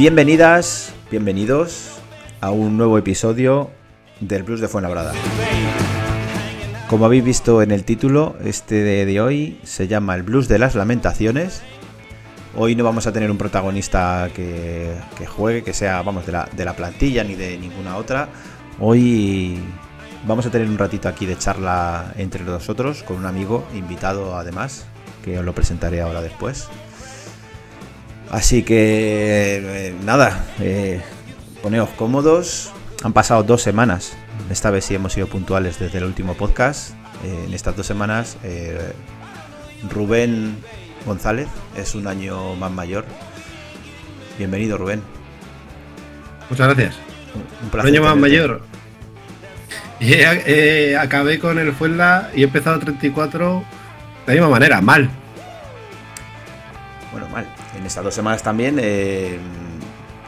Bienvenidas, bienvenidos a un nuevo episodio del Blues de Fuenlabrada. Como habéis visto en el título, este de, hoy se llama El Blues de las Lamentaciones. Hoy no vamos a tener un protagonista que, juegue, que sea, vamos, de la, de la plantilla ni de ninguna otra. Hoy vamos a tener un ratito aquí de charla entre nosotros con un amigo invitado además, que os lo presentaré ahora después. Así que eh, nada, eh, poneos cómodos. Han pasado dos semanas. Esta vez sí hemos sido puntuales desde el último podcast. Eh, en estas dos semanas, Rubén González es un año más mayor. Bienvenido, Rubén. Muchas gracias. Un, año más mayor. acabé con el Fuenla y he empezado 34 de la misma manera, mal. Bueno, mal en estas dos semanas también eh,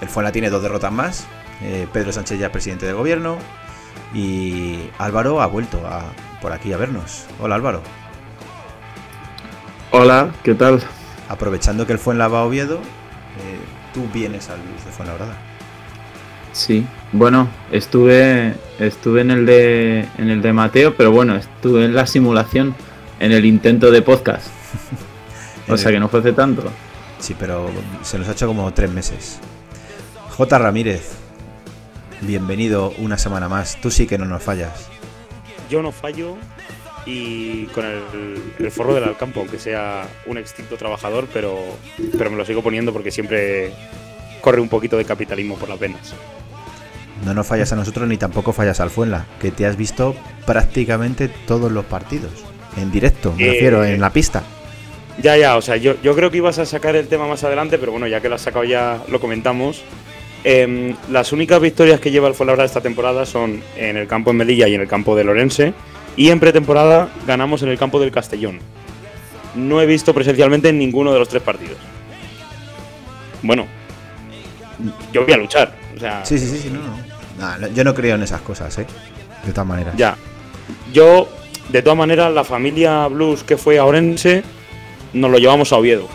el Fuenla tiene dos derrotas más. Eh, Pedro Sánchez ya presidente de gobierno y Álvaro ha vuelto por aquí a vernos. Hola Álvaro. Hola, ¿qué tal? Aprovechando que el Fuenla va a Oviedo, eh, tú vienes al Luz de Fuenlabrada. Sí, bueno, estuve estuve en el de en el de Mateo, pero bueno, estuve en la simulación, en el intento de podcast. o sea que no fue hace tanto. Sí, pero se nos ha hecho como tres meses. J. Ramírez, bienvenido una semana más. Tú sí que no nos fallas. Yo no fallo y con el, forro del Alcampo, aunque sea un extinto trabajador, pero, pero me lo sigo poniendo porque siempre corre un poquito de capitalismo por las venas. No nos fallas a nosotros ni tampoco fallas al Fuenla, que te has visto prácticamente todos los partidos. En directo, me refiero, en la pista. Ya, ya, o sea, yo, yo creo que ibas a sacar el tema más adelante, pero bueno, ya que lo has sacado ya lo comentamos. Em, las únicas victorias que lleva el Fuenlabrada esta temporada son en el campo de Melilla y en el campo de Lorense. Y en pretemporada ganamos en el campo del Castellón. No he visto presencialmente en ninguno de los tres partidos. Bueno, yo voy a luchar. O sea, sí, sí, sí, no, no. yo no creo en esas cosas, ¿eh? De todas maneras. Ya. Yo, de todas maneras, la familia Blues que fue a Orense nos lo llevamos a Oviedo.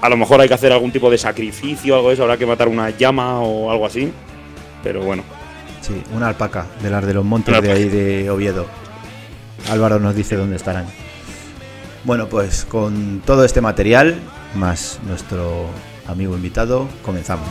A lo mejor hay que hacer algún tipo de sacrificio, algo de eso, habrá que matar una llama o algo así. Pero bueno. Sí, una alpaca de las de los montes de ahí de Oviedo. Álvaro nos dice dónde estarán. Bueno, pues con todo este material, más nuestro amigo invitado, comenzamos.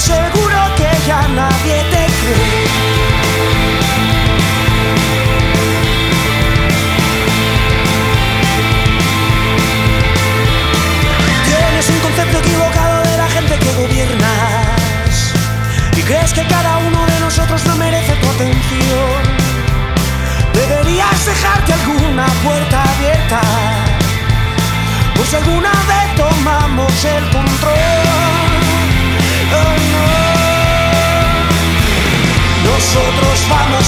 seguro que ya nadie te cree. Tienes un concepto equivocado de la gente que gobiernas y crees que cada uno de nosotros no merece tu atención. Deberías dejarte alguna puerta abierta, pues alguna vez tomamos el control.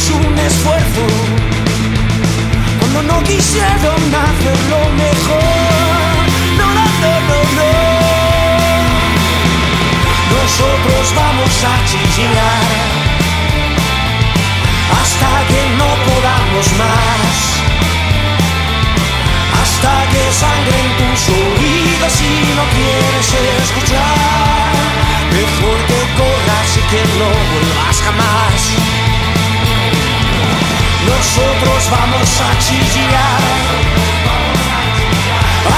hicimos un esfuerzo cuando no quisieron hacerlo mejor. No, no, no, no, Nosotros vamos a chillar hasta que no podamos más, hasta que sangre en tus oídos y no quieres escuchar. Mejor que corras y que no vuelvas jamás. Nosotros vamos a chillar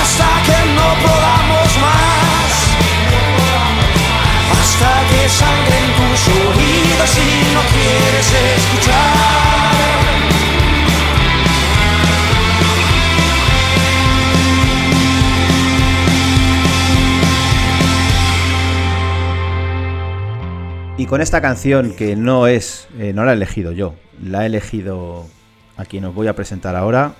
hasta que no podamos más. Hasta que sangren tus oídos si no quieres escuchar. Con esta canción que no es, eh, no la he elegido yo, la he elegido a quien os voy a presentar ahora,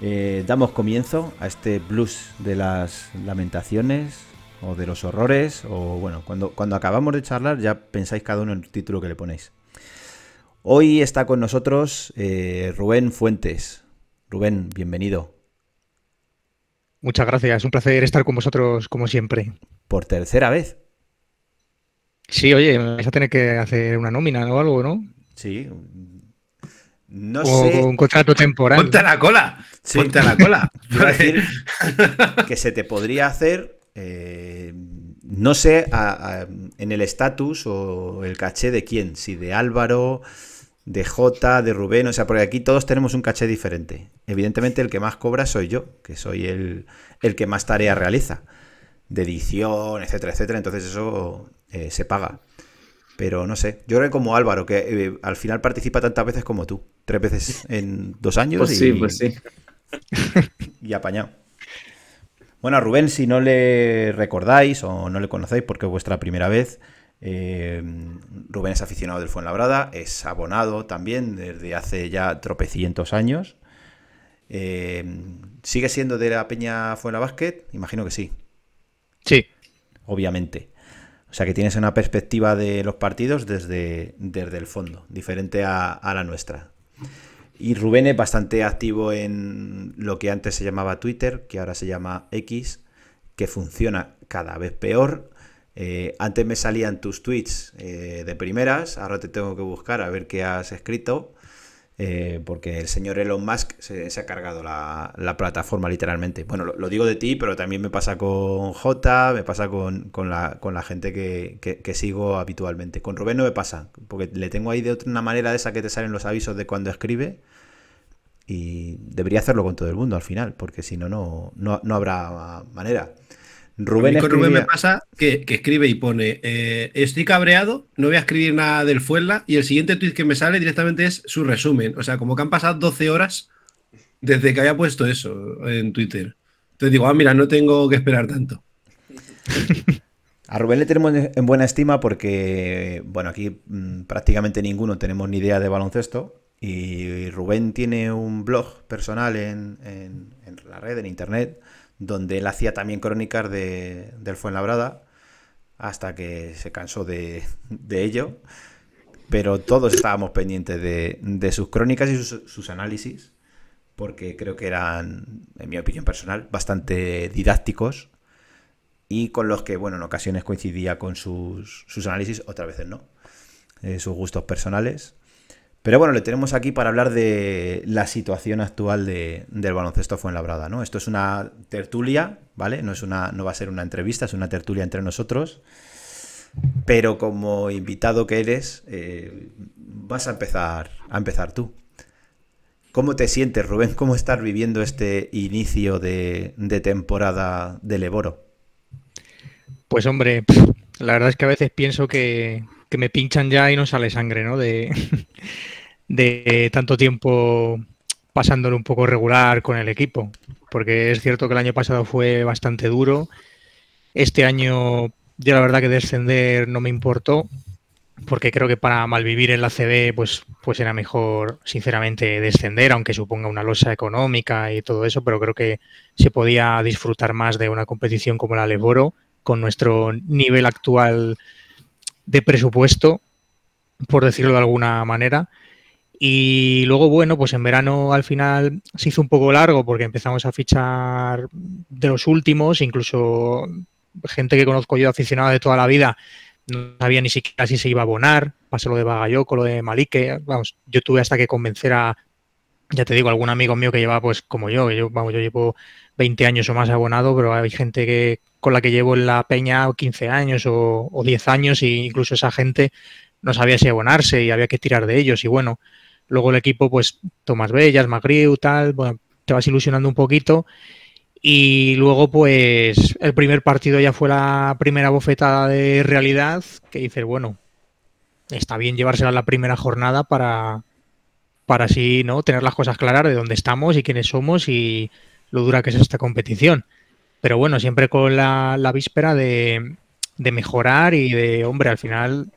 eh, damos comienzo a este blues de las lamentaciones o de los horrores, o bueno, cuando, cuando acabamos de charlar ya pensáis cada uno en el título que le ponéis. Hoy está con nosotros eh, Rubén Fuentes. Rubén, bienvenido. Muchas gracias, es un placer estar con vosotros como siempre. Por tercera vez. Sí, oye, me vais a tener que hacer una nómina o algo, ¿no? Sí. No o sé. un contrato temporal. Ponte a la cola. Sí. Ponte a la cola. A decir que se te podría hacer, eh, no sé, a- a- en el estatus o el caché de quién, si de Álvaro, de Jota, de Rubén, o sea, porque aquí todos tenemos un caché diferente. Evidentemente el que más cobra soy yo, que soy el, el que más tareas realiza, de edición, etcétera, etcétera, entonces eso eh, se paga. Pero no sé, yo creo que como Álvaro, que eh, al final participa tantas veces como tú, tres veces en dos años Pues y, sí, pues sí. y apañado. Bueno, a Rubén, si no le recordáis o no le conocéis porque es vuestra primera vez, eh, Rubén es aficionado del Fuenlabrada, es abonado también desde hace ya tropecientos años. Eh, ¿Sigue siendo de la Peña Fuenlabásquet? Imagino que sí, Sí, obviamente. O sea que tienes una perspectiva de los partidos desde, desde el fondo, diferente a, la nuestra. Y Rubén es bastante activo en lo que antes se llamaba Twitter, que ahora se llama X, que funciona cada vez peor. Eh, antes me salían tus tweets eh, de primeras, ahora te tengo que buscar a ver qué has escrito, eh, porque el señor Elon Musk se, ha cargado la, la plataforma literalmente. Bueno, lo, digo de ti, pero también me pasa con J, me pasa con, con la, con la gente que, que- que sigo habitualmente. Con Rubén no me pasa, porque le tengo ahí de otra manera de esa que te salen los avisos de cuando escribe. Y debería hacerlo con todo el mundo al final, porque si no, no, no habrá manera. Rubén me pasa que, que escribe y pone, eh, estoy cabreado, no voy a escribir nada del Fuenla y el siguiente tweet que me sale directamente es su resumen. O sea, como que han pasado 12 horas desde que había puesto eso en Twitter. Entonces digo, ah, mira, no tengo que esperar tanto. A Rubén le tenemos en buena estima porque, bueno, aquí mm, prácticamente ninguno tenemos ni idea de baloncesto. Y Rubén tiene un blog personal en, en- en la red, en internet, donde él hacía también crónicas de, del Fuenlabrada, hasta que se cansó de, de ello. Pero todos estábamos pendientes de, de sus crónicas y sus, análisis, porque creo que eran, en mi opinión personal, bastante didácticos y con los que, bueno, en ocasiones coincidía con sus, sus análisis, otras veces no, eh, sus gustos personales. Pero bueno, le tenemos aquí para hablar de la situación actual de- del baloncesto Fuenlabrada, ¿no? Esto es una tertulia, ¿vale? No, es una, no va a ser una entrevista, es una tertulia entre nosotros. Pero como invitado que eres, eh, vas a empezar, a empezar tú. ¿Cómo te sientes, Rubén? ¿Cómo estás viviendo este inicio de, de temporada del Eboro? pues hombre, la verdad es que a veces pienso que, que me pinchan ya y no sale sangre, ¿no? De, tanto tiempo pasándolo un poco regular con el equipo. Porque es cierto que el año pasado fue bastante duro. Este año, yo la verdad que descender no me importó. Porque creo que para malvivir en la CB, pues, pues era mejor, sinceramente, descender, aunque suponga una losa económica y todo eso, pero creo que se podía disfrutar más de una competición como la Leboro, con nuestro nivel actual de presupuesto, por decirlo de alguna manera. Y luego, bueno, pues en verano al final se hizo un poco largo porque empezamos a fichar de los últimos, incluso gente que conozco yo aficionada de toda la vida, no sabía ni siquiera si se iba a abonar, pasó lo de Bagayoco, lo de Malique, vamos, yo tuve hasta que convencer a, ya te digo, algún amigo mío que lleva, pues como yo, yo, vamos, yo llevo 20 años o más abonado, pero hay gente que con la que llevo en la peña 15 años o, o 10 años, e incluso esa gente no sabía si abonarse y había que tirar de ellos. Y bueno, luego el equipo, pues Tomás Bellas, Magriu, tal, bueno, te vas ilusionando un poquito. Y luego, pues, el primer partido ya fue la primera bofetada de realidad, que dices, bueno, está bien llevársela la primera jornada para, para así, ¿no? Tener las cosas claras de dónde estamos y quiénes somos y lo dura que es esta competición. Pero bueno, siempre con la, víspera de, mejorar y de, hombre, al final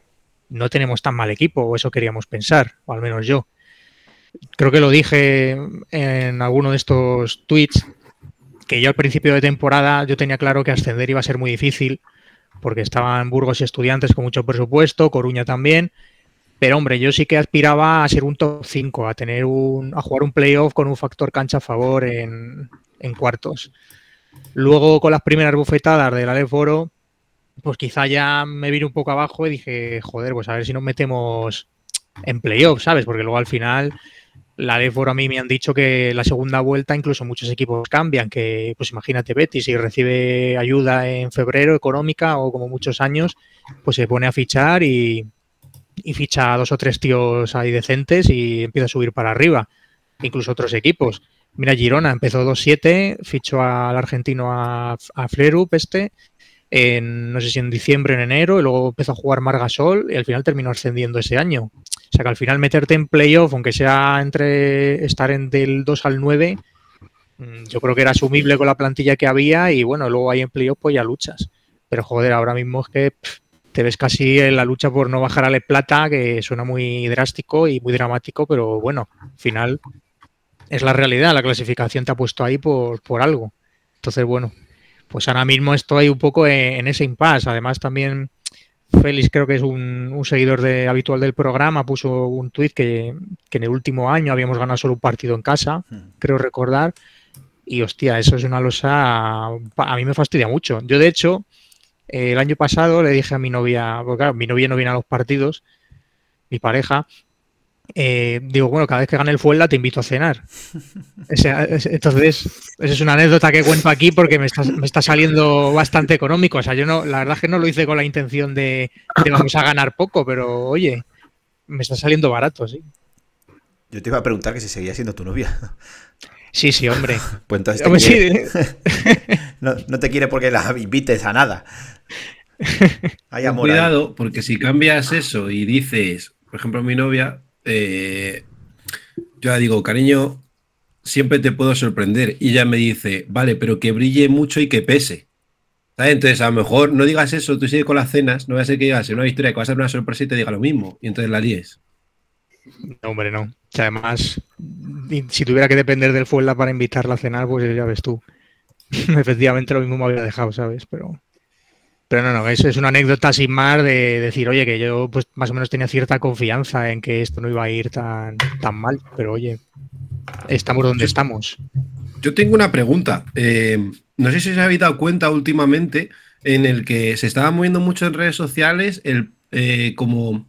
no tenemos tan mal equipo, o eso queríamos pensar, o al menos yo. Creo que lo dije en alguno de estos tweets, que yo al principio de temporada yo tenía claro que ascender iba a ser muy difícil, porque estaban Burgos y estudiantes con mucho presupuesto, Coruña también, pero hombre, yo sí que aspiraba a ser un top 5, a tener un, a jugar un playoff con un factor cancha a favor en cuartos. Luego con las primeras bufetadas del Aleph Oro, pues quizá ya me vine un poco abajo y dije, joder, pues a ver si nos metemos en playoff, ¿sabes? Porque luego al final la Oro a mí me han dicho que la segunda vuelta incluso muchos equipos cambian, que pues imagínate Betty, si recibe ayuda en febrero económica o como muchos años, pues se pone a fichar y, y ficha a dos o tres tíos ahí decentes y empieza a subir para arriba, incluso otros equipos. Mira, Girona empezó 2-7, fichó al argentino a, Flerup este, en, no sé si en diciembre, en enero, y luego empezó a jugar Margasol y al final terminó ascendiendo ese año. O sea que al final meterte en playoff, aunque sea entre estar en del 2 al 9, mm, yo creo que era asumible con la plantilla que había y bueno, luego ahí en playoff pues ya luchas. Pero joder, ahora mismo es que te ves casi en la lucha por no bajar a Le Plata, que suena muy drástico y muy dramático, pero bueno, al final es la realidad, la clasificación te ha puesto ahí por, por algo. Entonces, bueno, pues ahora mismo estoy un poco en, en ese impasse. Además, también Félix, creo que es un, un seguidor de, habitual del programa, puso un tuit que, que, en el último año habíamos ganado solo un partido en casa, creo recordar. Y hostia, eso es una losa. A mí me fastidia mucho. Yo, de hecho, eh, el año pasado le dije a mi novia, porque claro, mi novia no viene a los partidos, mi pareja, eh, digo, bueno, cada vez que gane el Fuenla te invito a cenar. Entonces, esa es una anécdota que cuento aquí porque me está, me está, saliendo bastante económico. O sea, yo no, la verdad es que no lo hice con la intención de, de vamos a ganar poco, pero oye, me está saliendo barato, sí. Yo te iba a preguntar que si seguía siendo tu novia. Sí, sí, hombre. pues entonces te hombre, quiere... sí. no, no, te quiere porque la invites a nada. Hay amor Cuidado, ahí. porque si cambias eso y dices, por ejemplo, mi novia, eh, yo la digo, cariño, siempre te puedo sorprender. Y ella me dice, vale, pero que brille mucho y que pese. Entonces, a lo mejor no digas eso, tú sigues con las cenas, no va a ser que digas en una historia que va a ser una sorpresa y te diga lo mismo. Y entonces la líes. No, hombre, no. Además, si tuviera que depender del Fuela para invitarla a cenar, pues ya ves tú. Efectivamente, lo mismo me había dejado, ¿sabes? Pero. Pero no, no, eso es una anécdota sin más de decir, oye, que yo pues más o menos tenía cierta confianza en que esto no iba a ir tan, tan mal, pero oye, estamos donde yo, estamos. Yo tengo una pregunta. Eh, no sé si os habéis dado cuenta últimamente en el que se estaba moviendo mucho en redes sociales el eh, como,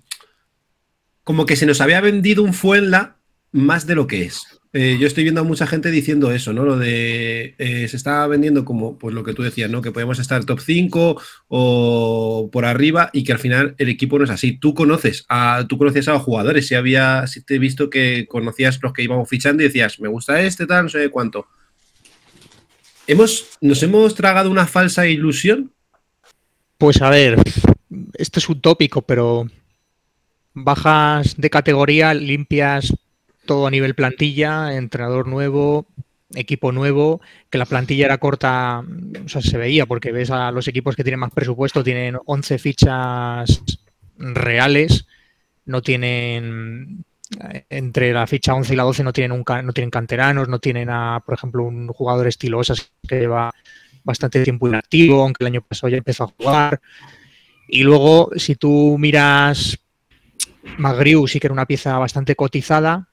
como que se nos había vendido un Fuenla más de lo que es. Eh, yo estoy viendo a mucha gente diciendo eso, ¿no? Lo de eh, se está vendiendo como, pues lo que tú decías, ¿no? Que podemos estar top 5 o por arriba y que al final el equipo no es así. Tú conoces a, tú conoces a los jugadores, si había, si te he visto que conocías los que íbamos fichando y decías, me gusta este, tal, no sé cuánto. ¿Hemos, ¿Nos hemos tragado una falsa ilusión? Pues a ver, esto es un tópico, pero bajas de categoría, limpias todo a nivel plantilla, entrenador nuevo, equipo nuevo, que la plantilla era corta, o sea, se veía porque ves a los equipos que tienen más presupuesto, tienen 11 fichas reales, no tienen entre la ficha 11 y la 12 no tienen un, no tienen canteranos, no tienen a, por ejemplo, un jugador estilo que lleva bastante tiempo inactivo, aunque el año pasado ya empezó a jugar. Y luego, si tú miras Magriu, sí que era una pieza bastante cotizada,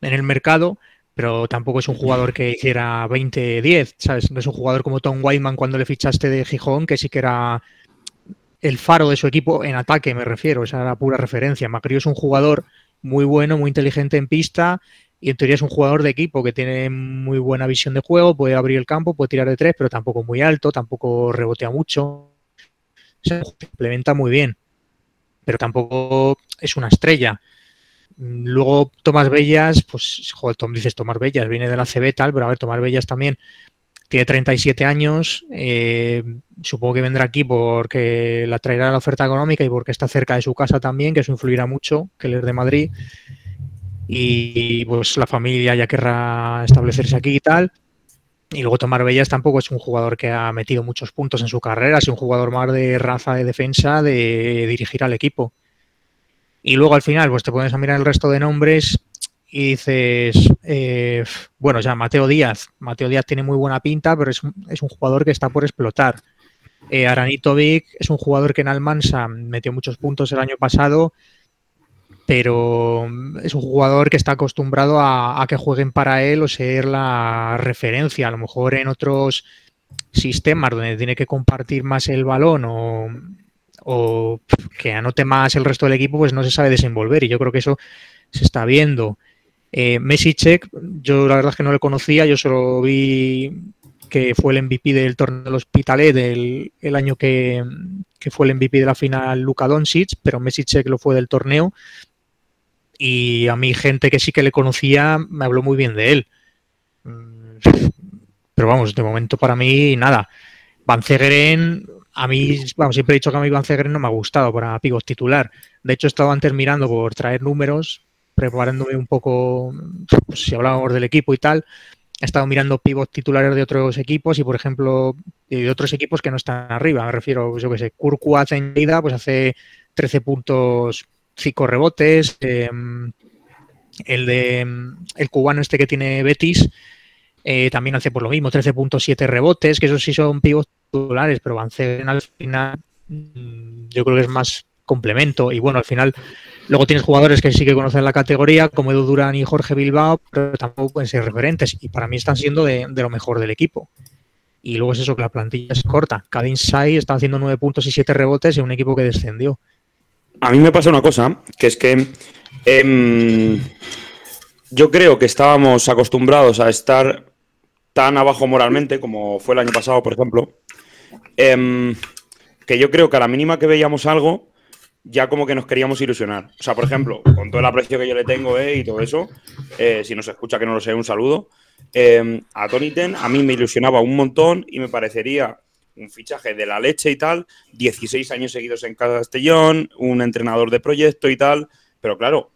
en el mercado, pero tampoco es un jugador que hiciera 20-10, ¿sabes? No es un jugador como Tom Whiteman cuando le fichaste de Gijón, que sí que era el faro de su equipo en ataque, me refiero, esa era pura referencia. Macrio es un jugador muy bueno, muy inteligente en pista, y en teoría es un jugador de equipo que tiene muy buena visión de juego, puede abrir el campo, puede tirar de tres, pero tampoco muy alto, tampoco rebotea mucho. Se implementa muy bien, pero tampoco es una estrella. Luego Tomás Bellas, pues, joder, Tom dices Tomás Bellas, viene de la CB tal, pero a ver, Tomás Bellas también tiene 37 años, eh, supongo que vendrá aquí porque la traerá la oferta económica y porque está cerca de su casa también, que eso influirá mucho, que él es de Madrid y pues la familia ya querrá establecerse aquí y tal. Y luego Tomar Bellas tampoco es un jugador que ha metido muchos puntos en su carrera, es un jugador más de raza de defensa, de dirigir al equipo. Y luego al final, pues te pones a mirar el resto de nombres y dices, eh, bueno, ya Mateo Díaz. Mateo Díaz tiene muy buena pinta, pero es es un jugador que está por explotar. Eh, Aranito Vic es un jugador que en Almansa metió muchos puntos el año pasado pero es un jugador que está acostumbrado a, que jueguen para él o ser la referencia. A lo mejor en otros sistemas donde tiene que compartir más el balón o, que anote más el resto del equipo, pues no se sabe desenvolver y yo creo que eso se está viendo. Eh, Messi Check, yo la verdad es que no le conocía, yo solo vi que fue el MVP del torneo del Hospitalet del el año que, que, fue el MVP de la final Luka Doncic, pero Messi Check lo fue del torneo y a mí gente que sí que le conocía me habló muy bien de él. Mm, pero vamos, de momento para mí nada. Van Zegeren, a mí, vamos, siempre he dicho que a mí Van Zegeren no me ha gustado para pivot titular. De hecho, he estado antes mirando por traer números, preparándome un poco, pues, si hablábamos del equipo y tal. He estado mirando pivot titulares de otros equipos y, por ejemplo, de otros equipos que no están arriba. Me refiero, pues, yo que sé, Kurkuaz en vida, pues hace 13 puntos cinco rebotes. Em, el de el cubano este que tiene Betis eh, también hace por lo mismo, 13.7 rebotes, que esos sí son pivos titulares, pero Van al final mm, yo creo que es más complemento. Y bueno, al final luego tienes jugadores que sí que conocen la categoría, como Edu Durán y Jorge Bilbao, pero tampoco pueden ser referentes. Y para mí están siendo de, lo mejor del equipo. Y luego es eso, que la plantilla es corta. Cada Sai está haciendo 9 puntos y 7 rebotes en un equipo que descendió. A mí me pasa una cosa, que es que em, yo creo que estábamos acostumbrados a estar tan abajo moralmente como fue el año pasado, por ejemplo, em, que yo creo que a la mínima que veíamos algo, ya como que nos queríamos ilusionar. O sea, por ejemplo, con todo el aprecio que yo le tengo eh, y todo eso, eh, si nos escucha que no lo sé, un saludo. Em, a Tony Ten a mí me ilusionaba un montón y me parecería un fichaje de la leche y tal, 16 años seguidos en Castellón, un entrenador de proyecto y tal, pero claro,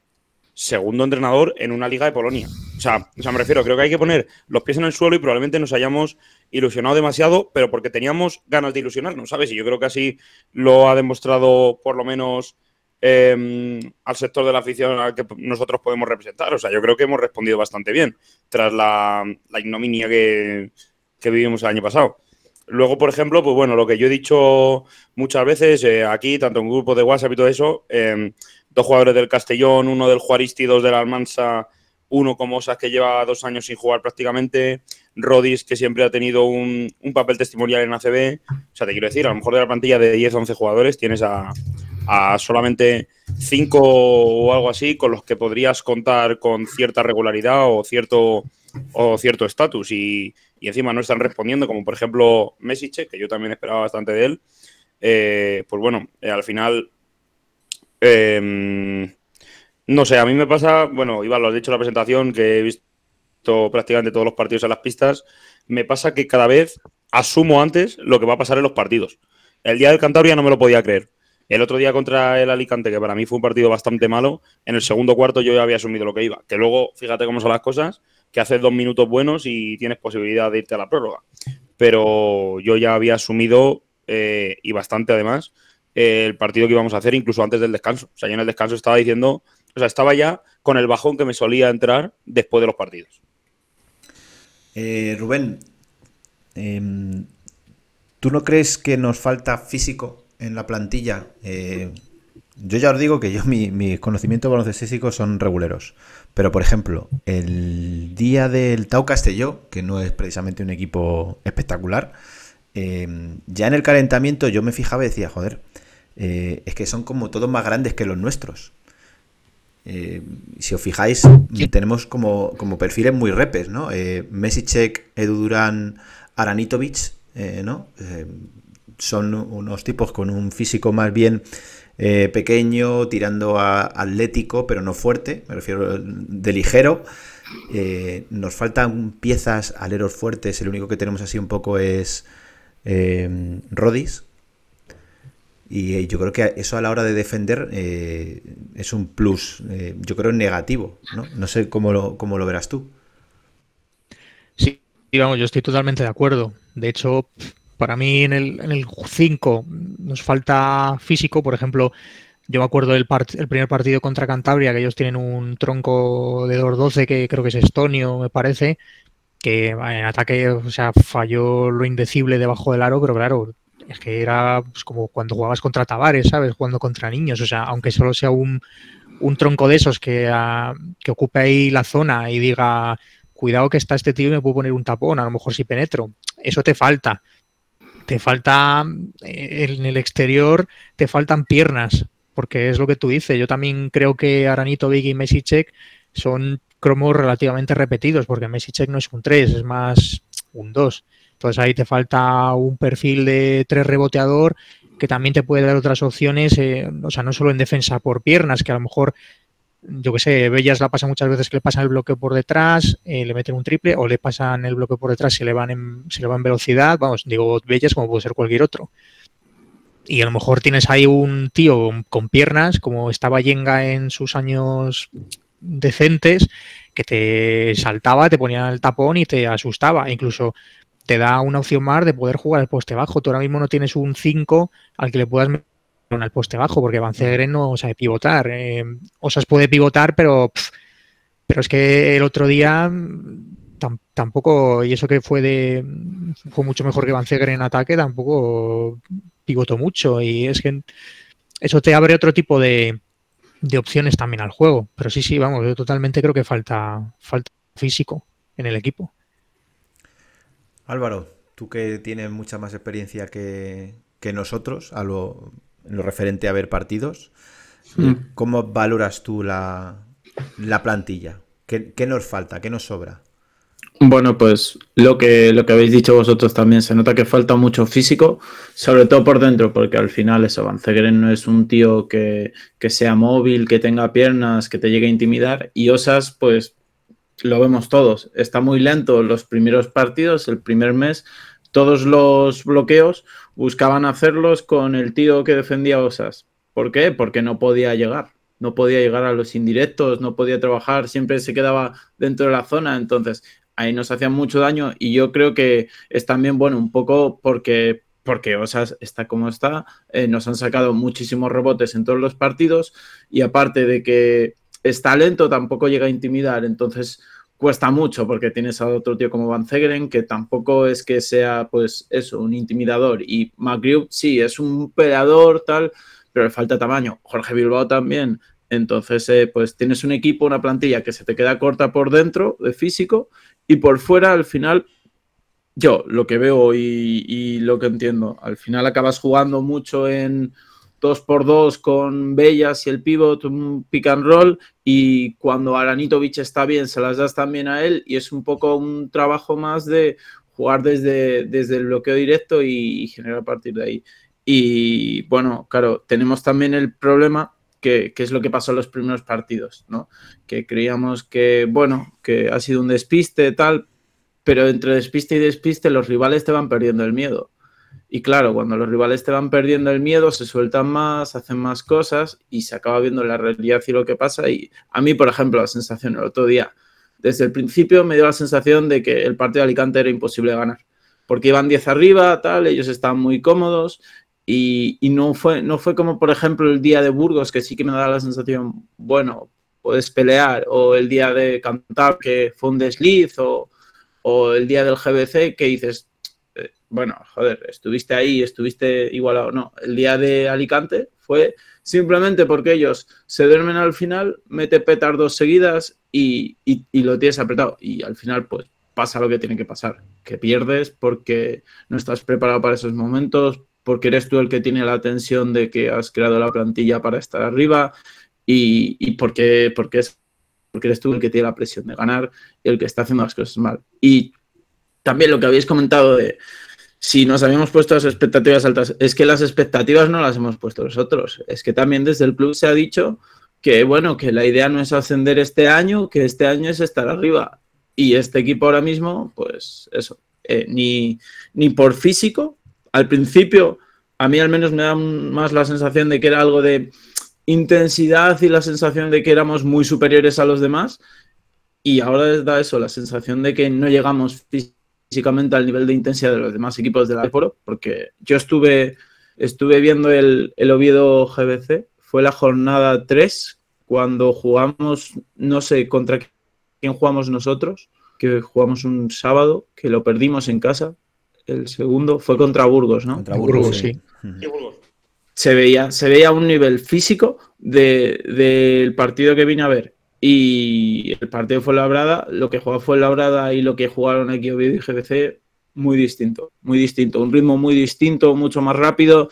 segundo entrenador en una liga de Polonia. O sea, o sea, me refiero, creo que hay que poner los pies en el suelo y probablemente nos hayamos ilusionado demasiado, pero porque teníamos ganas de ilusionarnos, ¿sabes? Y yo creo que así lo ha demostrado por lo menos em, al sector de la afición al que nosotros podemos representar. O sea, yo creo que hemos respondido bastante bien tras la, ignominia que, que vivimos el año pasado. Luego, por ejemplo, pues bueno, lo que yo he dicho muchas veces eh, aquí, tanto en grupos de WhatsApp y todo eso, em, dos jugadores del Castellón, uno del Juaristi, dos del Almansa, uno como Osas que lleva dos años sin jugar prácticamente, Rodis que siempre ha tenido un, papel testimonial en ACB. O sea, te quiero decir, a lo mejor de la plantilla de 10 11 jugadores tienes a, a solamente 5 o algo así con los que podrías contar con cierta regularidad o cierto o cierto estatus. Y, encima no están respondiendo, como por ejemplo Messiche, que yo también esperaba bastante de él, eh, pues bueno, eh, al final, em, no sé, a mí me pasa, bueno, Iván, lo has dicho en la presentación, que he visto prácticamente todos los partidos en las pistas, me pasa que cada vez asumo antes lo que va a pasar en los partidos. El día del Cantabria no me lo podía creer. El otro día contra el Alicante, que para mí fue un partido bastante malo, en el segundo cuarto yo ya había asumido lo que iba. Que luego, fíjate cómo son las cosas, que haces dos minutos buenos y tienes posibilidad de irte a la prórroga. Pero yo ya había asumido, eh, y bastante además, el partido que íbamos a hacer incluso antes del descanso. O sea, yo en el descanso estaba diciendo, o sea, estaba ya con el bajón que me solía entrar después de los partidos. Eh, Rubén, em, ¿tú no crees que nos falta físico en la plantilla? Eh, yo ya os digo que yo mis conocimientos baloncestísticos son reguleros. Pero, por ejemplo, el día del Tau Castelló, que no es precisamente un equipo espectacular, eh, ya en el calentamiento yo me fijaba y decía, joder, eh, es que son como todos más grandes que los nuestros. Eh, si os fijáis, tenemos como, como, perfiles muy repes, ¿no? Eh, Mesicek, Edu Durán, Aranitovic, eh, ¿no? Son unos tipos con un físico más bien pequeño, tirando a atlético, pero no fuerte, me refiero de ligero. nos faltan piezas aleros fuertes, el único que tenemos así un poco es Rodis, y eh, yo creo que eso a la hora de defender eh, es un plus, eh, yo creo negativo, ¿no? No sé cómo lo, cómo lo verás tú. Sí, vamos, yo estoy totalmente de acuerdo. De hecho, para mí en el, en el 5 nos falta físico, por ejemplo, yo me acuerdo del el primer partido contra Cantabria, que ellos tienen un tronco de 2-12 que creo que es estonio, me parece, que en ataque, o sea, falló lo indecible debajo del aro, pero claro, que era pues, como cuando jugabas contra Tavares, ¿sabes? Jugando contra niños. O sea, aunque solo sea un, tronco de esos que, uh, que ocupe ahí la zona y diga, cuidado que está este tío y me puedo poner un tapón, a lo mejor si penetro. Eso te falta. Te falta eh, en el exterior, te faltan piernas, porque es lo que tú dices. Yo también creo que Aranito, Big y Messi Check son cromos relativamente repetidos, porque Messi Check no es un 3, es más un 2. Entonces ahí te falta un perfil de tres reboteador que también te puede dar otras opciones, eh, o sea, no solo en defensa por piernas, que a lo mejor, yo que sé, Bellas la pasa muchas veces que le pasan el bloqueo por detrás, eh, le meten un triple, o le pasan el bloqueo por detrás, se le van en, se le va en velocidad, vamos, digo Bellas como puede ser cualquier otro. Y a lo mejor tienes ahí un tío con piernas, como estaba Yenga en sus años decentes, que te saltaba, te ponía el tapón y te asustaba. Incluso te da una opción más de poder jugar al poste bajo. Tú ahora mismo no tienes un 5 al que le puedas meter al poste bajo, porque Van no sabe pivotar. Eh, Osas puede pivotar, pero, pero es que el otro día tampoco, y eso que fue de fue mucho mejor que Van en ataque, tampoco pivotó mucho. Y es que eso te abre otro tipo de, de opciones también al juego. Pero sí, sí, vamos, yo totalmente creo que falta, falta físico en el equipo. Álvaro, tú que tienes mucha más experiencia que, nosotros a lo, en lo referente a ver partidos. ¿cómo valoras tú la, plantilla? ¿Qué, nos falta? ¿Qué nos sobra? Bueno, pues lo que, lo que habéis dicho vosotros también, se nota que falta mucho físico, sobre todo por dentro, porque al final eso, Van no es un tío que, que sea móvil, que tenga piernas, que te llegue a intimidar, y Osas, pues lo vemos todos. Está muy lento los primeros partidos, el primer mes. Todos los bloqueos buscaban hacerlos con el tío que defendía Osas. ¿Por qué? Porque no podía llegar. No podía llegar a los indirectos, no podía trabajar, siempre se quedaba dentro de la zona. Entonces, ahí nos hacían mucho daño y yo creo que es también, bueno, un poco porque porque Osas está como está, eh, nos han sacado muchísimos rebotes en todos los partidos y aparte de que está lento, tampoco llega a intimidar, entonces cuesta mucho porque tienes a otro tío como Van Zegeren que tampoco es que sea pues eso, un intimidador y McGrew sí, es un peleador tal, pero le falta tamaño. Jorge Bilbao también. Entonces, eh, pues tienes un equipo, una plantilla que se te queda corta por dentro de físico y por fuera al final yo lo que veo y, y lo que entiendo, al final acabas jugando mucho en dos por dos con Bellas y el pivot, un pick and roll, y cuando Aranitovic está bien, se las das también a él, y es un poco un trabajo más de jugar desde, desde el bloqueo directo y, generar a partir de ahí. Y bueno, claro, tenemos también el problema que, que, es lo que pasó en los primeros partidos, ¿no? Que creíamos que, bueno, que ha sido un despiste, tal, pero entre despiste y despiste los rivales te van perdiendo el miedo. Y claro, cuando los rivales te van perdiendo el miedo, se sueltan más, hacen más cosas y se acaba viendo la realidad y lo que pasa. Y a mí, por ejemplo, la sensación el otro día, desde el principio me dio la sensación de que el partido de Alicante era imposible ganar. Porque iban 10 arriba, tal, ellos estaban muy cómodos y, no, fue, no fue como, por ejemplo, el día de Burgos, que sí que me da la sensación, bueno, puedes pelear, o el día de Cantar, que fue un desliz, o, o el día del GBC, que dices, bueno, joder, estuviste ahí, estuviste igualado. No, el día de Alicante fue simplemente porque ellos se duermen al final, mete petardos seguidas y, lo tienes apretado. Y al final, pues pasa lo que tiene que pasar, que pierdes porque no estás preparado para esos momentos, porque eres tú el que tiene la tensión de que has creado la plantilla para estar arriba Y, y porque, porque, es, porque eres tú el que tiene la presión de ganar y el que está haciendo las cosas mal. Y también lo que habéis comentado de si nos habíamos puesto las expectativas altas, es que las expectativas no las hemos puesto nosotros. Es que también desde el club se ha dicho que, bueno, que la idea no es ascender este año, que este año es estar arriba. Y este equipo ahora mismo, pues eso, eh, ni, ni por físico. Al principio, a mí al menos me da más la sensación de que era algo de intensidad y la sensación de que éramos muy superiores a los demás. Y ahora da eso, la sensación de que no llegamos físicamente al nivel de intensidad de los demás equipos del Foro, porque yo estuve, estuve viendo el, el Oviedo GBC, fue la jornada 3, cuando jugamos, no sé contra quién jugamos nosotros, que jugamos un sábado, que lo perdimos en casa. El segundo fue contra Burgos, ¿no? Contra Burgos, Burgos, sí. se veía, se veía un nivel físico de- del partido que vine a ver. Y el partido fue Labrada, lo que jugó fue Labrada y lo que jugaron aquí Oviedo y GBC, muy distinto, muy distinto, un ritmo muy distinto, mucho más rápido.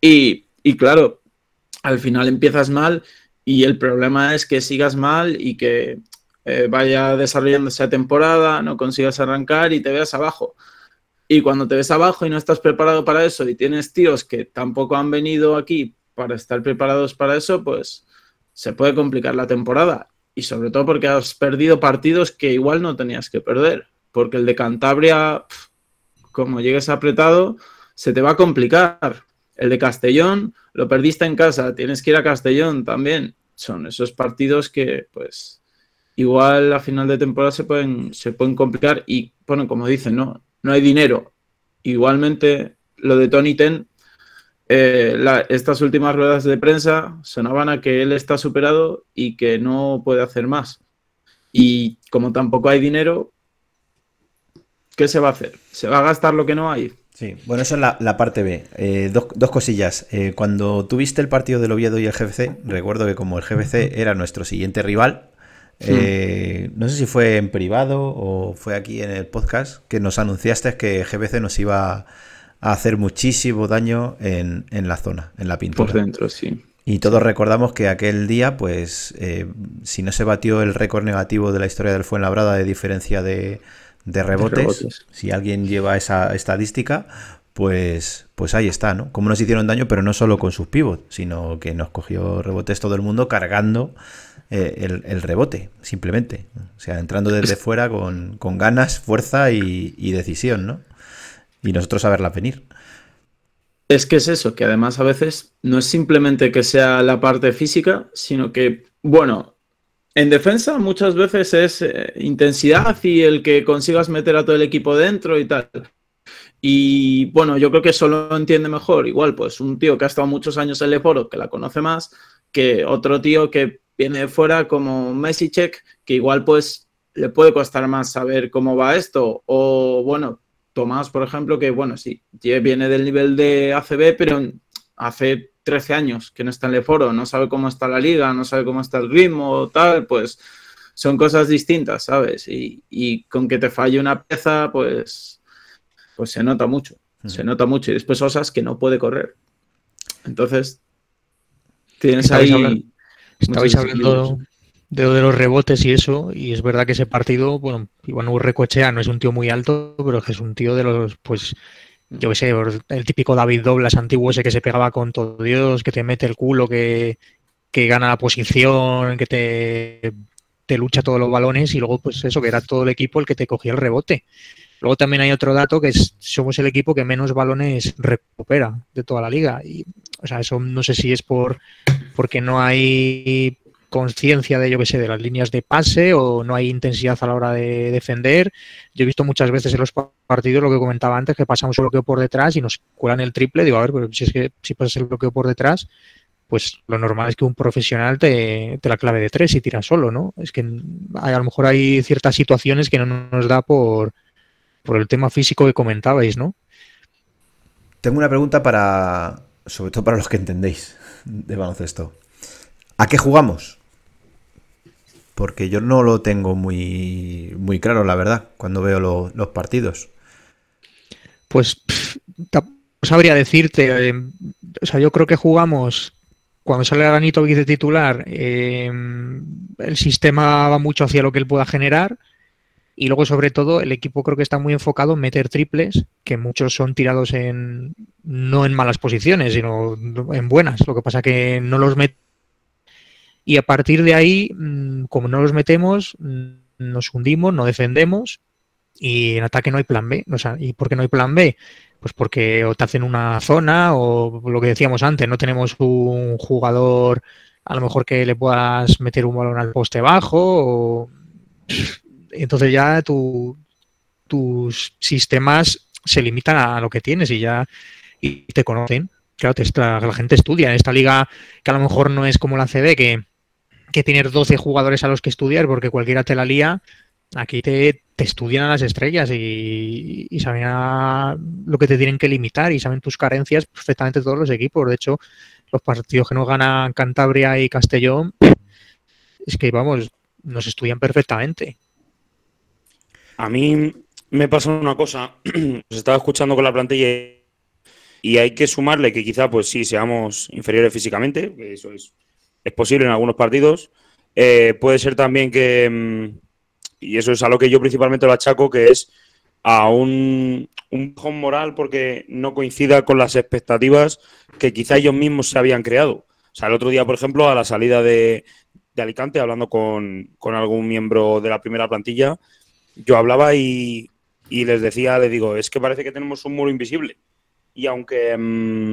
Y, y claro, al final empiezas mal y el problema es que sigas mal y que eh, vaya desarrollando esa temporada, no consigas arrancar y te veas abajo. Y cuando te ves abajo y no estás preparado para eso y tienes tíos que tampoco han venido aquí para estar preparados para eso, pues se puede complicar la temporada. Y sobre todo porque has perdido partidos que igual no tenías que perder. Porque el de Cantabria, como llegues apretado, se te va a complicar. El de Castellón, lo perdiste en casa, tienes que ir a Castellón también. Son esos partidos que, pues, igual a final de temporada se pueden, se pueden complicar. Y, bueno, como dicen, ¿no? No hay dinero. Igualmente, lo de Tony Ten, eh, la- estas últimas ruedas de prensa sonaban a que él está superado y que no puede hacer más. Y como tampoco hay dinero, ¿qué se va a hacer? ¿Se va a gastar lo que no hay? Sí, bueno, eso es la, la parte B. Eh, dos, dos cosillas. Eh, cuando tuviste el partido del Oviedo y el GBC, recuerdo que como el GBC era nuestro siguiente rival, eh, no sé si fue en privado o fue aquí en el podcast, que nos anunciaste que GBC nos iba a hacer muchísimo daño en, en la zona, en la pintura. Por dentro, sí. Y todos recordamos que aquel día, pues, eh, si no se batió el récord negativo de la historia del Fuenlabrada de diferencia de, de rebotes, rebotes. si alguien lleva esa estadística, pues, pues ahí está, ¿no? Como nos hicieron daño, pero no solo con sus pivots, sino que nos cogió rebotes todo el mundo cargando eh, el, el rebote, simplemente. O sea, entrando desde fuera con, con ganas, fuerza y, y decisión, ¿no? Y nosotros a verla venir. Es que es eso, que además a veces no es simplemente que sea la parte física, sino que, bueno, en defensa muchas veces es eh, intensidad y el que consigas meter a todo el equipo dentro y tal. Y bueno, yo creo que eso lo entiende mejor. Igual, pues un tío que ha estado muchos años en Leporo, que la conoce más, que otro tío que viene de fuera como Messi Check, que igual pues le puede costar más saber cómo va esto. O bueno, Tomás, por ejemplo, que bueno, sí, viene del nivel de ACB, pero hace 13 años que no está en Leforo, no sabe cómo está la liga, no sabe cómo está el ritmo, tal, pues son cosas distintas, ¿sabes? Y, y con que te falle una pieza, pues, pues se nota mucho, se nota mucho. Y después Osas que no puede correr. Entonces, tienes Estabais ahí... hablando- Estabais hablando. De de los rebotes y eso, y es verdad que ese partido, bueno, Iván Recochea no es un tío muy alto, pero es un tío de los, pues, yo qué sé, el típico David Doblas antiguo ese que se pegaba con todo Dios, que te mete el culo, que, que gana la posición, que te, te lucha todos los balones, y luego, pues eso, que era todo el equipo el que te cogía el rebote. Luego también hay otro dato que es, somos el equipo que menos balones recupera de toda la liga. Y, o sea, eso no sé si es por porque no hay conciencia de, yo que sé, de las líneas de pase o no hay intensidad a la hora de defender. Yo he visto muchas veces en los pa- partidos lo que comentaba antes, que pasamos un bloqueo por detrás y nos cuelan el triple. Digo, a ver, pero si es que si pasas el bloqueo por detrás, pues lo normal es que un profesional te, la clave de tres y tira solo, ¿no? Es que a lo mejor hay ciertas situaciones que no nos da por, por el tema físico que comentabais, ¿no? Tengo una pregunta para, sobre todo para los que entendéis de baloncesto. ¿A qué jugamos? Porque yo no lo tengo muy, muy claro, la verdad, cuando veo lo- los partidos. Pues sabría decirte. eh, o sea, yo creo que jugamos cuando sale Aranitovic de titular, eh, el sistema va mucho hacia lo que él pueda generar. Y luego, sobre todo, el equipo creo que está muy enfocado en meter triples, que muchos son tirados en no en malas posiciones, sino en buenas. Lo que pasa que no los mete. Y a partir de ahí, mm, como no los metemos, mm, nos hundimos, no defendemos y en ataque no hay plan B. ¿Y por qué no hay plan B? Pues porque o te hacen una zona o lo que decíamos antes, no tenemos un jugador a lo mejor que le puedas meter un balón al poste bajo o... entonces ya tu, tus sistemas se limitan a lo que tienes y ya y te conocen. Claro, te, la gente estudia en esta liga que a lo mejor no es como la CB que, que tienes 12 jugadores a los que estudiar porque cualquiera te la lía. Aquí te, te estudian a las estrellas y, saben lo que te tienen que limitar y saben tus carencias perfectamente todos los equipos. De hecho, los partidos que nos ganan Cantabria y Castellón, es que vamos, nos estudian perfectamente. A mí me pasa una cosa, os estaba escuchando con la plantilla y hay que sumarle que quizá, pues sí, seamos inferiores físicamente, eso es, es posible en algunos partidos. Eh, puede ser también que, mm, y eso es a lo que yo principalmente lo achaco, que es a un, un bajón moral porque no coincida con las expectativas que quizá ellos mismos se habían creado. O sea, el otro día, por ejemplo, a la salida de, Alicante, hablando con, algún miembro de la primera plantilla, yo hablaba y, les decía, les digo, es que parece que tenemos un muro invisible. Y aunque, mm,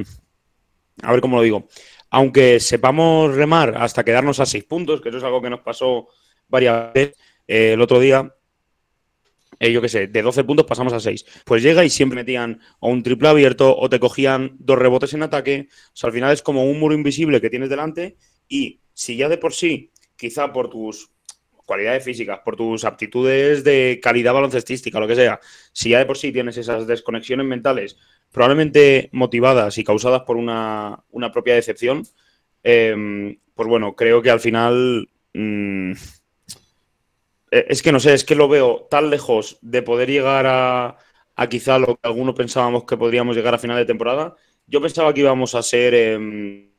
a ver cómo lo digo, aunque sepamos remar hasta quedarnos a seis puntos, que eso es algo que nos pasó varias veces, eh, el otro día, eh, yo qué sé, de 12 puntos pasamos a 6. Pues llega y siempre metían o un triple abierto o te cogían dos rebotes en ataque. O sea, al final es como un muro invisible que tienes delante y si ya de por sí, quizá por tus cualidades físicas, por tus aptitudes de calidad baloncestística, lo que sea, si ya de por sí tienes esas desconexiones mentales, probablemente motivadas y causadas por una, propia decepción, em, pues bueno, creo que al final... Mm, eh, es que no sé, es que lo veo tan lejos de poder llegar a, quizá lo que algunos pensábamos que podríamos llegar a final de temporada. Yo pensaba que íbamos a ser em,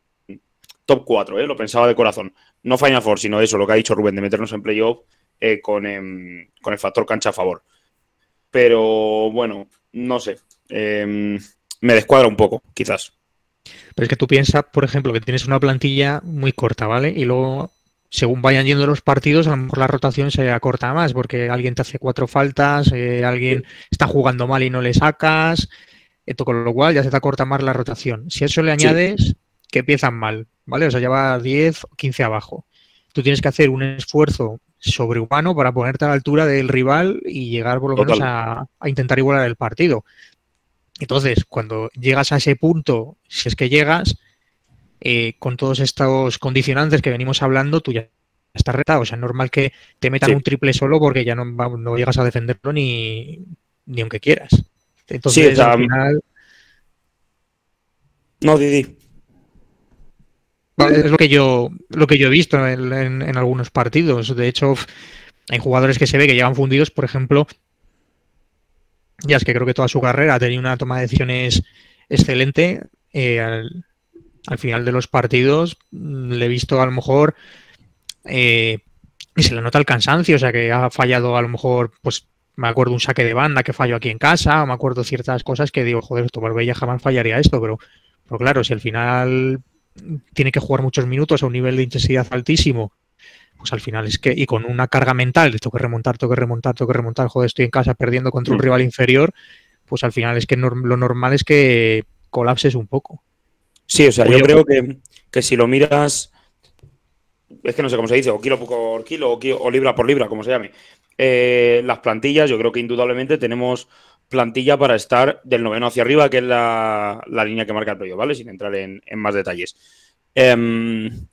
top 4, ¿eh? lo pensaba de corazón. No Final Four, sino eso, lo que ha dicho Rubén, de meternos en playoff eh, con, em, con, el factor cancha a favor. Pero bueno, no sé. Em, me descuadra un poco, quizás. Pero es que tú piensas, por ejemplo, que tienes una plantilla muy corta, ¿vale? Y luego según vayan yendo los partidos, a lo mejor la rotación se acorta más, porque alguien te hace cuatro faltas, eh, alguien está jugando mal y no le sacas, esto, con lo cual ya se te acorta más la rotación. Si a eso le añades que empiezan mal, ¿vale? O sea, ya va 10 o 15 abajo. Tú tienes que hacer un esfuerzo sobrehumano para ponerte a la altura del rival y llegar por lo menos a, a intentar igualar el partido. Entonces, cuando llegas a ese punto, si es que llegas, eh, con todos estos condicionantes que venimos hablando, tú ya estás retado. O sea, es normal que te metan un triple solo porque ya no, no llegas a defenderlo ni, ni aunque quieras. Entonces, al final. No, Didi. Es lo que yo, lo que yo he visto en, en, algunos partidos. De hecho, hay jugadores que se ve que llevan fundidos, por ejemplo. Ya es que creo que toda su carrera ha tenido una toma de decisiones excelente. Eh, al final de los partidos mm, le he visto a lo mejor eh, y se le nota el cansancio, o sea que ha fallado a lo mejor, pues me acuerdo un saque de banda que falló aquí en casa, me acuerdo ciertas cosas que digo, joder, esto Barbella jamás fallaría esto, pero, pero claro, si al final tiene que jugar muchos minutos a un nivel de intensidad altísimo, pues al final es que, y con una carga mental de tengo que remontar, tengo que remontar, tengo que remontar, joder, estoy en casa perdiendo contra un mm. rival inferior, pues al final es que lo normal es que colapses un poco. Sí, o sea, yo creo que, si lo miras, es que no sé cómo se dice, o kilo por kilo o, libra por libra, como se llame. Eh, las plantillas, yo creo que indudablemente tenemos plantilla para estar del noveno hacia arriba, que es la, línea que marca el playo, ¿vale? Sin entrar en, más detalles. Em,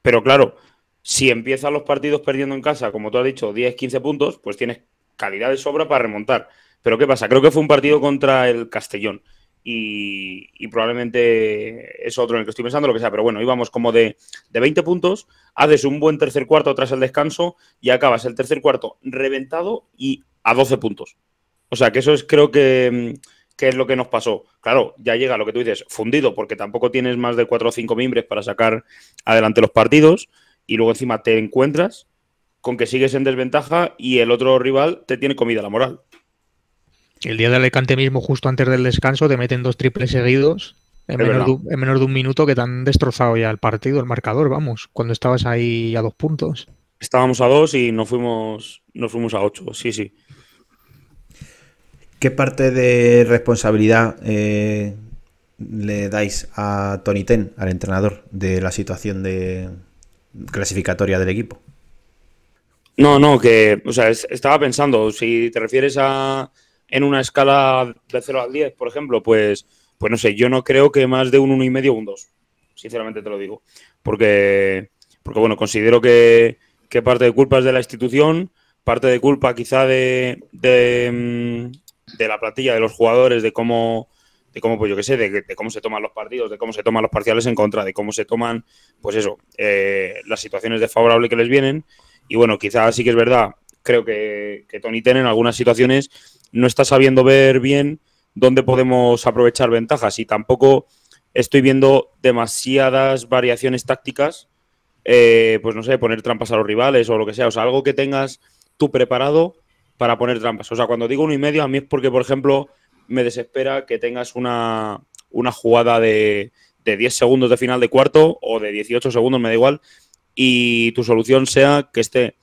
pero claro, si empiezan los partidos perdiendo en casa, como tú has dicho, 10, 15 puntos, pues tienes calidad de sobra para remontar. Pero ¿qué pasa? Creo que fue un partido contra el Castellón y, probablemente es otro en el que estoy pensando, lo que sea, pero bueno, íbamos como de, de 20 puntos, haces un buen tercer cuarto tras el descanso y acabas el tercer cuarto reventado y a 12 puntos. O sea, que eso es creo que, ¿qué es lo que nos pasó? Claro, ya llega lo que tú dices, fundido, porque tampoco tienes más de cuatro o cinco mimbres para sacar adelante los partidos, y luego encima te encuentras con que sigues en desventaja y el otro rival te tiene comida la moral. El día de Alicante mismo, justo antes del descanso, te meten dos triples seguidos en de, menos de un minuto que te han destrozado ya el partido, el marcador, vamos, cuando estabas ahí a dos puntos. Estábamos a dos y nos fuimos, nos fuimos a ocho, sí, sí. ¿Qué parte de responsabilidad eh, le dais a Tony Ten, al entrenador, de la situación de clasificatoria del equipo? No, no, que, o sea, es- estaba pensando, si te refieres a en una escala de 0 al 10, por ejemplo, pues, pues no sé, yo no creo que más de un 1,5 o un 2, sinceramente te lo digo, porque, porque bueno, considero que, que parte de culpa es de la institución, parte de culpa quizá de, de, mm, de la plantilla, de los jugadores, de cómo, de cómo, pues yo qué sé, de, cómo se toman los partidos, de cómo se toman los parciales en contra, de cómo se toman, pues eso, eh, las situaciones desfavorables que les vienen. Y bueno, quizás sí que es verdad, creo que, que Tony Ten en algunas situaciones no está sabiendo ver bien dónde podemos aprovechar ventajas y tampoco estoy viendo demasiadas variaciones tácticas, eh, pues no sé, poner trampas a los rivales o lo que sea, o sea, algo que tengas tú preparado para poner trampas. O sea, cuando digo uno y medio, a mí es porque, por ejemplo, me desespera que tengas una, una jugada de, de 10 segundos de final de cuarto o de 18 segundos, me da igual, y tu solución sea que esté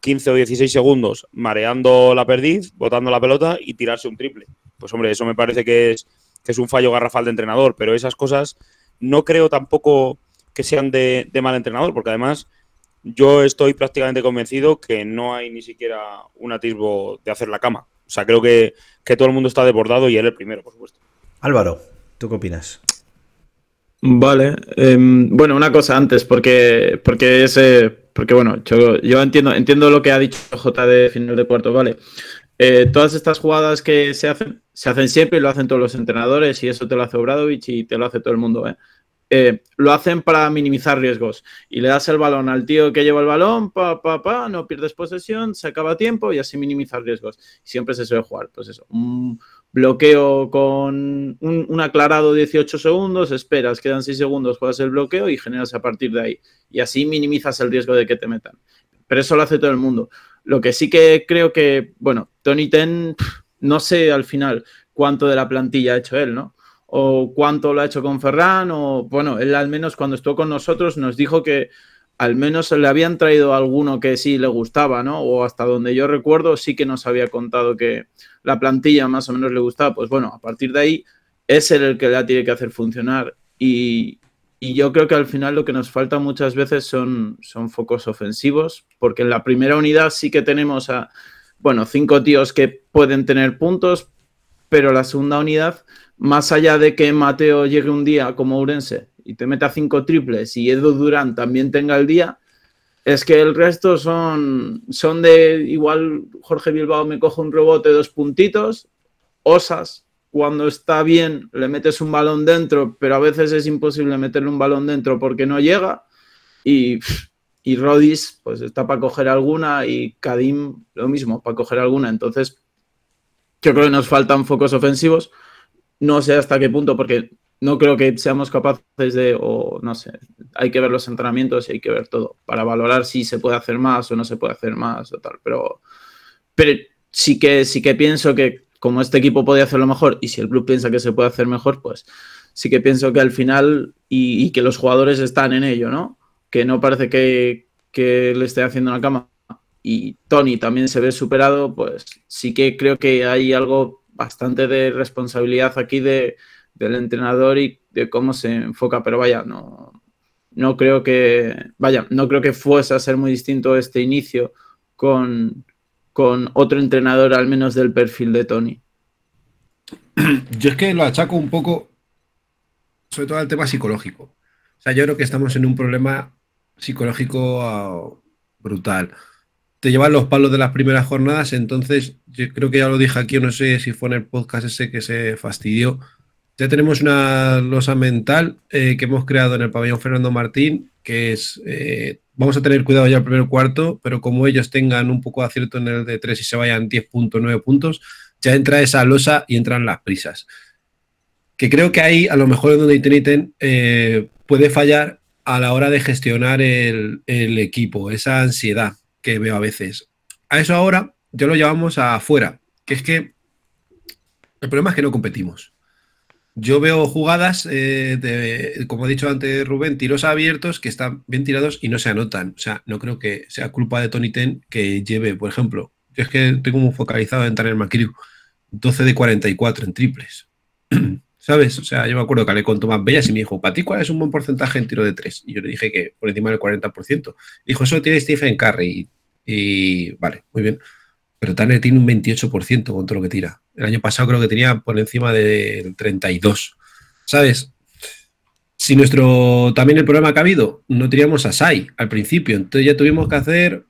15 o 16 segundos mareando la perdiz, botando la pelota y tirarse un triple. Pues hombre, eso me parece que es, que es un fallo garrafal de entrenador, pero esas cosas no creo tampoco que sean de, de mal entrenador, porque además yo estoy prácticamente convencido que no hay ni siquiera un atisbo de hacer la cama. O sea, creo que, que todo el mundo está desbordado y él el primero, por supuesto. Álvaro, ¿tú qué opinas? Vale, em, bueno, una cosa antes, porque, porque ese, porque bueno, yo, yo entiendo, entiendo lo que ha dicho J de final de cuarto, vale. Eh, todas estas jugadas que se hacen, se hacen siempre y lo hacen todos los entrenadores, y eso te lo hace Obradovich y te lo hace todo el mundo, ¿eh? Eh, lo hacen para minimizar riesgos. Y le das el balón al tío que lleva el balón, pa, pa, pa, no pierdes posesión, se acaba tiempo y así minimizar riesgos. Siempre se suele jugar, pues eso, un bloqueo con un, un aclarado 18 segundos, esperas, quedan 6 segundos, juegas el bloqueo y generas a partir de ahí. Y así minimizas el riesgo de que te metan. Pero eso lo hace todo el mundo. Lo que sí que creo que, bueno, Tony Ten, no sé al final cuánto de la plantilla ha hecho él, ¿no? O cuánto lo ha hecho con Ferran, o bueno, él al menos cuando estuvo con nosotros nos dijo que al menos le habían traído alguno que sí le gustaba, ¿no? O hasta donde yo recuerdo sí que nos había contado que la plantilla más o menos le gustaba. Pues bueno, a partir de ahí es él el que la tiene que hacer funcionar. Y, y yo creo que al final lo que nos falta muchas veces son, son focos ofensivos, porque en la primera unidad sí que tenemos a, bueno, cinco tíos que pueden tener puntos, pero la segunda unidad, más allá de que Mateo llegue un día como Urense y te meta cinco triples y Edu Durán también tenga el día, es que el resto son, son de igual Jorge Bilbao me coge un rebote, dos puntitos, osas, cuando está bien le metes un balón dentro, pero a veces es imposible meterle un balón dentro porque no llega. Y, y Rodis, pues está para coger alguna y Kadim lo mismo, para coger alguna. Entonces, yo creo que nos faltan focos ofensivos. No sé hasta qué punto, porque no creo que seamos capaces de, o no sé, hay que ver los entrenamientos y hay que ver todo para valorar si se puede hacer más o no se puede hacer más o tal. Pero, pero sí que sí que pienso que como este equipo podía hacerlo mejor y si el club piensa que se puede hacer mejor, pues sí que pienso que al final y, que los jugadores están en ello, ¿no? Que no parece que, que le esté haciendo la cama y Tony también se ve superado, pues sí que creo que hay algo bastante de responsabilidad aquí de, del entrenador y de cómo se enfoca, pero vaya, no, no creo que, vaya, no creo que fuese a ser muy distinto este inicio con, con otro entrenador al menos del perfil de Tony. Yo es que lo achaco un poco, sobre todo al tema psicológico. O sea, yo creo que estamos en un problema psicológico uh, brutal. Te llevan los palos de las primeras jornadas, entonces yo creo que ya lo dije aquí, no sé si fue en el podcast ese que se fastidió. Ya tenemos una losa mental eh, que hemos creado en el pabellón Fernando Martín, que es, eh, vamos a tener cuidado ya el primer cuarto, pero como ellos tengan un poco de acierto en el de 3 y se vayan 10 puntos, 9 puntos, ya entra esa losa y entran las prisas. Que creo que ahí, a lo mejor, es donde Teniten eh, puede fallar a la hora de gestionar el equipo, esa ansiedad que veo a veces. A eso ahora ya lo llevamos afuera, que es que el problema es que no competimos. Yo veo jugadas, eh, de, como ha dicho antes Rubén, tiros abiertos que están bien tirados y no se anotan. O sea, no creo que sea culpa de Tony Ten que lleve, por ejemplo, yo es que tengo muy focalizado en Tanner McCrew, 12 de 44 en triples. ¿Sabes? O sea, yo me acuerdo que hablé con Tomás Bellas y me dijo, ¿para ti cuál es un buen porcentaje en tiro de 3? Y yo le dije que por encima del 40%. Dijo, eso tiene Stephen Curry. Y, y vale, muy bien. Pero Tanner tiene un 28% con todo lo que tira. El año pasado creo que tenía por encima del 32. ¿Sabes? Si nuestro también el problema ha habido, no teníamos a Sai al principio, entonces ya tuvimos que hacer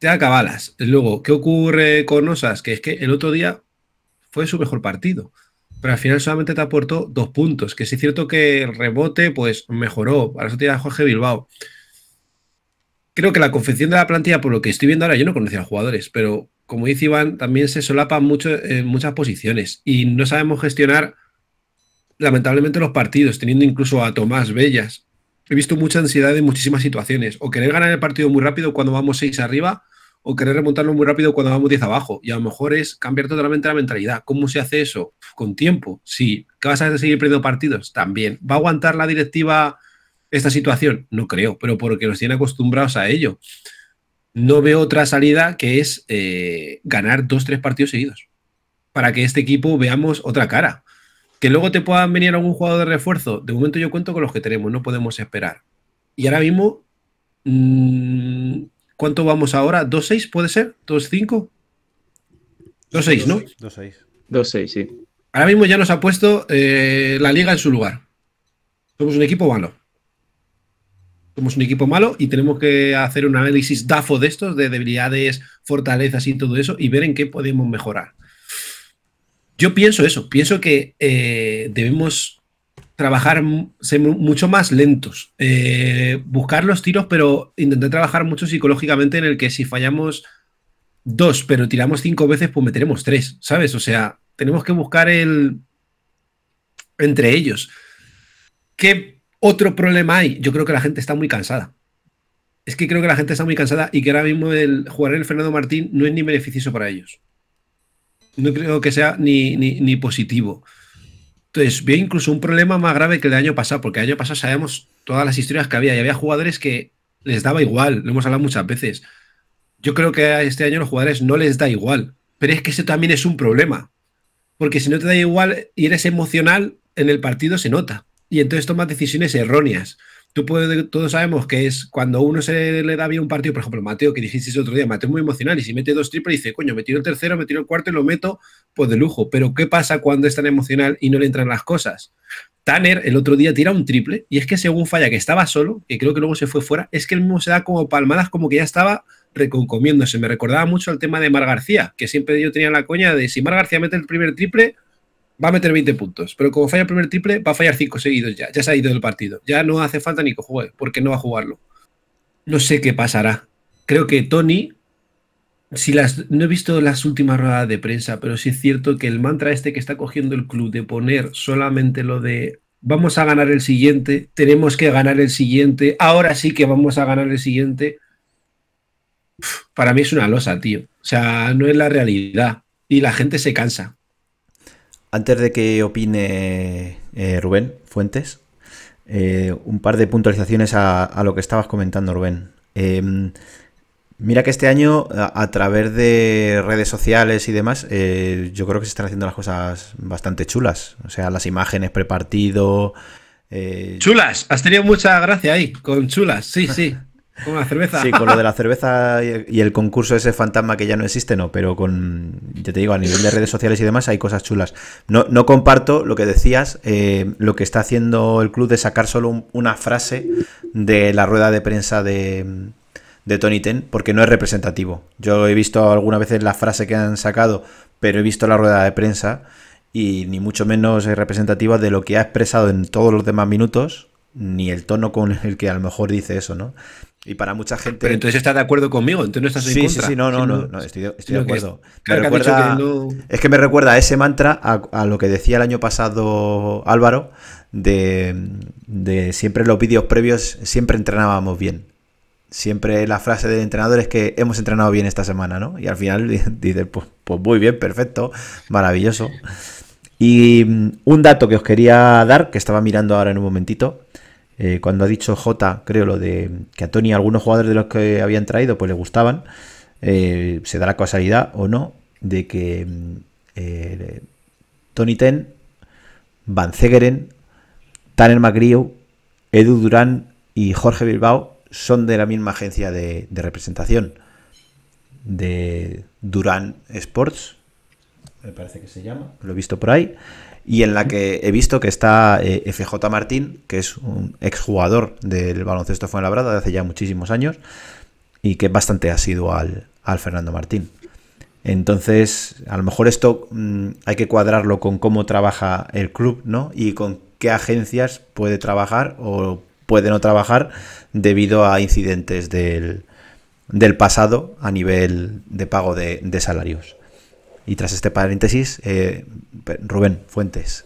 te acabalas. Luego, ¿qué ocurre con Osas? Que es que el otro día fue su mejor partido, pero al final solamente te aportó dos puntos, que sí es cierto que el rebote pues mejoró, para eso tiene a Jorge Bilbao. Creo que la confección de la plantilla, por lo que estoy viendo ahora, yo no conocía a jugadores, pero como dice Iván, también se solapa mucho en muchas posiciones y no sabemos gestionar lamentablemente los partidos, teniendo incluso a Tomás Bellas. He visto mucha ansiedad en muchísimas situaciones, o querer ganar el partido muy rápido cuando vamos seis arriba, o querer remontarlo muy rápido cuando vamos 10 abajo. Y a lo mejor es cambiar totalmente la mentalidad. ¿Cómo se hace eso? Con tiempo. Sí. ¿Que vas a seguir perdiendo partidos? También. ¿Va a aguantar la directiva esta situación? No creo, pero porque nos tiene acostumbrados a ello. No veo otra salida que es eh, ganar dos, tres partidos seguidos. Para que este equipo veamos otra cara. Que luego te puedan venir algún jugador de refuerzo. De momento yo cuento con los que tenemos, no podemos esperar. Y ahora mismo mmm, ¿Cuánto vamos ahora? ¿2-6 puede ser? ¿2-5? 2-6, ¿no? 2-6. 2-6, sí. Ahora mismo ya nos ha puesto eh, la liga en su lugar. Somos un equipo malo. Somos un equipo malo y tenemos que hacer un análisis DAFO de estos, de debilidades, fortalezas y todo eso, y ver en qué podemos mejorar. Yo pienso eso, pienso que eh, debemos trabajar, ser mucho más lentos, eh, buscar los tiros, pero intentar trabajar mucho psicológicamente en el que si fallamos dos, pero tiramos cinco veces, pues meteremos tres, ¿sabes? O sea, tenemos que buscar el entre ellos. ¿Qué otro problema hay? Yo creo que la gente está muy cansada. Es que creo que la gente está muy cansada y que ahora mismo el jugar el Fernando Martín no es ni beneficioso para ellos. No creo que sea ni, ni positivo. Entonces, veo incluso un problema más grave que el año pasado, porque el año pasado sabíamos todas las historias que había y había jugadores que les daba igual, lo hemos hablado muchas veces. Yo creo que este año los jugadores no les da igual, pero es que ese también es un problema, porque si no te da igual y eres emocional, en el partido se nota, y entonces tomas decisiones erróneas tú puedes, todos sabemos que es cuando uno se le da bien un partido, por ejemplo, Mateo, que dijiste el otro día, Mateo muy emocional, y si mete dos triples, dice, coño, me tiro el tercero, me tiro el cuarto y lo meto, pues de lujo. Pero ¿qué pasa cuando es tan emocional y no le entran las cosas? Tanner el otro día tira un triple, y es que según falla, que estaba solo, que creo que luego se fue fuera, es que él mismo se da como palmadas, como que ya estaba reconcomiéndose. Me recordaba mucho al tema de Mar García, que siempre yo tenía la coña de si Mar García mete el primer triple, va a meter 20 puntos, pero como falla el primer triple, va a fallar 5 seguidos ya, ya se ha ido del partido. Ya no hace falta ni que juegue, porque no va a jugarlo. No sé qué pasará. Creo que Tony, si las, no he visto las últimas ruedas de prensa, pero sí es cierto que el mantra este que está cogiendo el club de poner solamente lo de vamos a ganar el siguiente, tenemos que ganar el siguiente, ahora sí que vamos a ganar el siguiente, para mí es una losa, tío. O sea, no es la realidad. Y la gente se cansa. Antes de que opine eh, Rubén Fuentes, eh, un par de puntualizaciones a, a, lo que estabas comentando, Rubén. Eh, mira que este año, a, a, través de redes sociales y demás, eh, yo creo que se están haciendo las cosas bastante chulas. O sea, las imágenes prepartido. Eh, chulas, has tenido mucha gracia ahí, con chulas, sí, sí. Con la cerveza. Sí, con lo de la cerveza y el concurso ese fantasma que ya no existe, no, pero con, ya te digo, a nivel de redes sociales y demás hay cosas chulas. No, no comparto lo que decías, eh, lo que está haciendo el club de sacar solo un, una frase de la rueda de prensa de, de Tony Ten, porque no es representativo. Yo he visto algunas veces la frase que han sacado, pero he visto la rueda de prensa y ni mucho menos es representativa de lo que ha expresado en todos los demás minutos ni el tono con el que a lo mejor dice eso, ¿no? Y para mucha gente. Pero entonces estás de acuerdo conmigo, entonces no estás en Sí, sí, contra. sí, no, no, Sino- no, no, estoy, de- estoy de sino que- acuerdo. Me has dicho recuerda- que no- Es que me recuerda a ese mantra, a, a lo que decía el año pasado Álvaro, de, de siempre en los vídeos previos, siempre entrenábamos bien. Siempre la frase del entrenador es que hemos entrenado bien esta semana, ¿no? Y al final dices, pues, pues muy bien, perfecto, maravilloso. Y mm, un dato que os quería dar, que estaba mirando ahora en un momentito, eh, cuando ha dicho J, creo lo de que a Tony algunos jugadores de los que habían traído pues le gustaban, eh, se da la casualidad o no de que mm, eh, Tony Ten, Van Zegeren, Tanner McGrew, Edu Durán y Jorge Bilbao son de la misma agencia de, de representación de Durán Sports, me parece que se llama, lo he visto por ahí, y en la que he visto que está eh, FJ Martín, que es un exjugador del baloncesto Fuenlabrada de hace ya muchísimos años y que bastante asiduo al, al Fernando Martín. Entonces, a lo mejor esto mm, hay que cuadrarlo con cómo trabaja el club, ¿no? Y con qué agencias puede trabajar o puede no trabajar debido a incidentes del, del pasado a nivel de pago de, de salarios. Y tras este paréntesis, eh, Rubén Fuentes.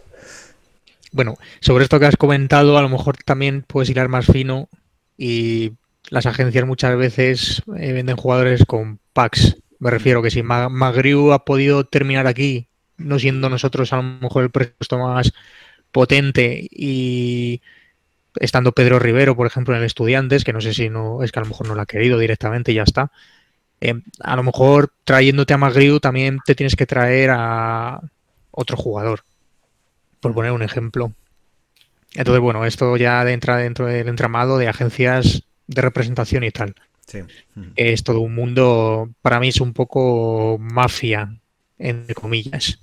Bueno, sobre esto que has comentado, a lo mejor también puedes hilar más fino y las agencias muchas veces eh, venden jugadores con packs. Me refiero que si Ma- Magriu ha podido terminar aquí, no siendo nosotros a lo mejor el presupuesto más potente y estando Pedro Rivero, por ejemplo, en el Estudiantes, que no sé si no es que a lo mejor no lo ha querido directamente y ya está. Eh, a lo mejor trayéndote a Magriu también te tienes que traer a otro jugador, por poner un ejemplo. Entonces, bueno, esto ya entra dentro del entramado de agencias de representación y tal. Sí. Es todo un mundo, para mí es un poco mafia, entre comillas.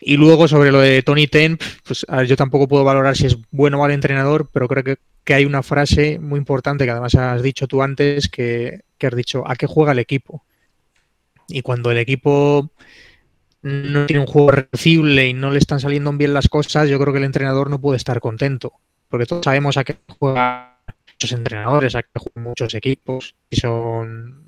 Y luego sobre lo de Tony Ten, pues yo tampoco puedo valorar si es bueno o mal entrenador, pero creo que, que hay una frase muy importante que además has dicho tú antes, que, que has dicho, ¿a qué juega el equipo? Y cuando el equipo no tiene un juego reducible y no le están saliendo bien las cosas, yo creo que el entrenador no puede estar contento. Porque todos sabemos a qué juegan muchos entrenadores, a qué juegan muchos equipos, si son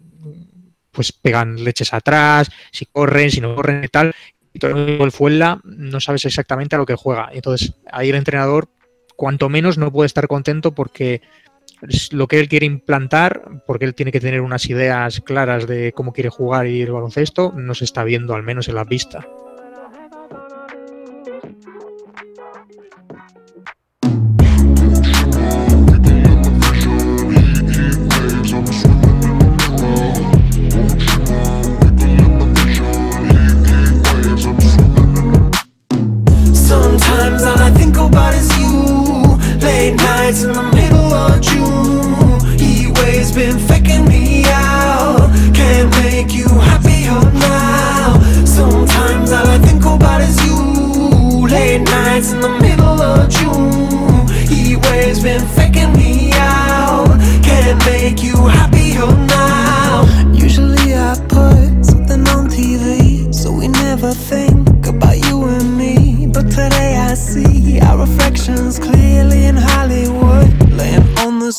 pues pegan leches atrás, si corren, si no corren y tal. Y todo el Fuenla no sabes exactamente a lo que juega. Entonces, ahí el entrenador, cuanto menos, no puede estar contento porque lo que él quiere implantar, porque él tiene que tener unas ideas claras de cómo quiere jugar y el baloncesto, no se está viendo, al menos en la vista. Sometimes I think about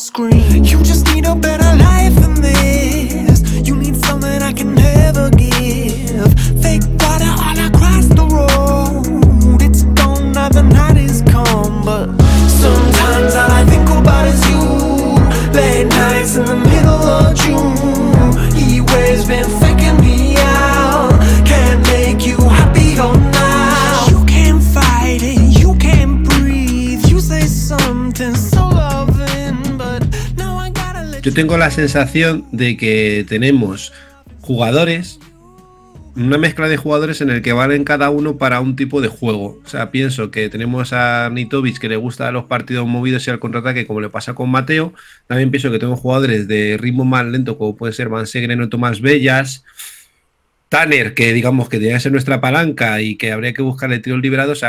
scream. You just need Yo tengo la sensación de que tenemos jugadores, una mezcla de jugadores en el que valen cada uno para un tipo de juego. O sea, pienso que tenemos a Nitovic que le gusta los partidos movidos y al contraataque, como le pasa con Mateo. También pienso que tengo jugadores de ritmo más lento, como puede ser Van Segren o Tomás Bellas. Tanner, que digamos que tiene ser nuestra palanca y que habría que buscarle tiros liberados.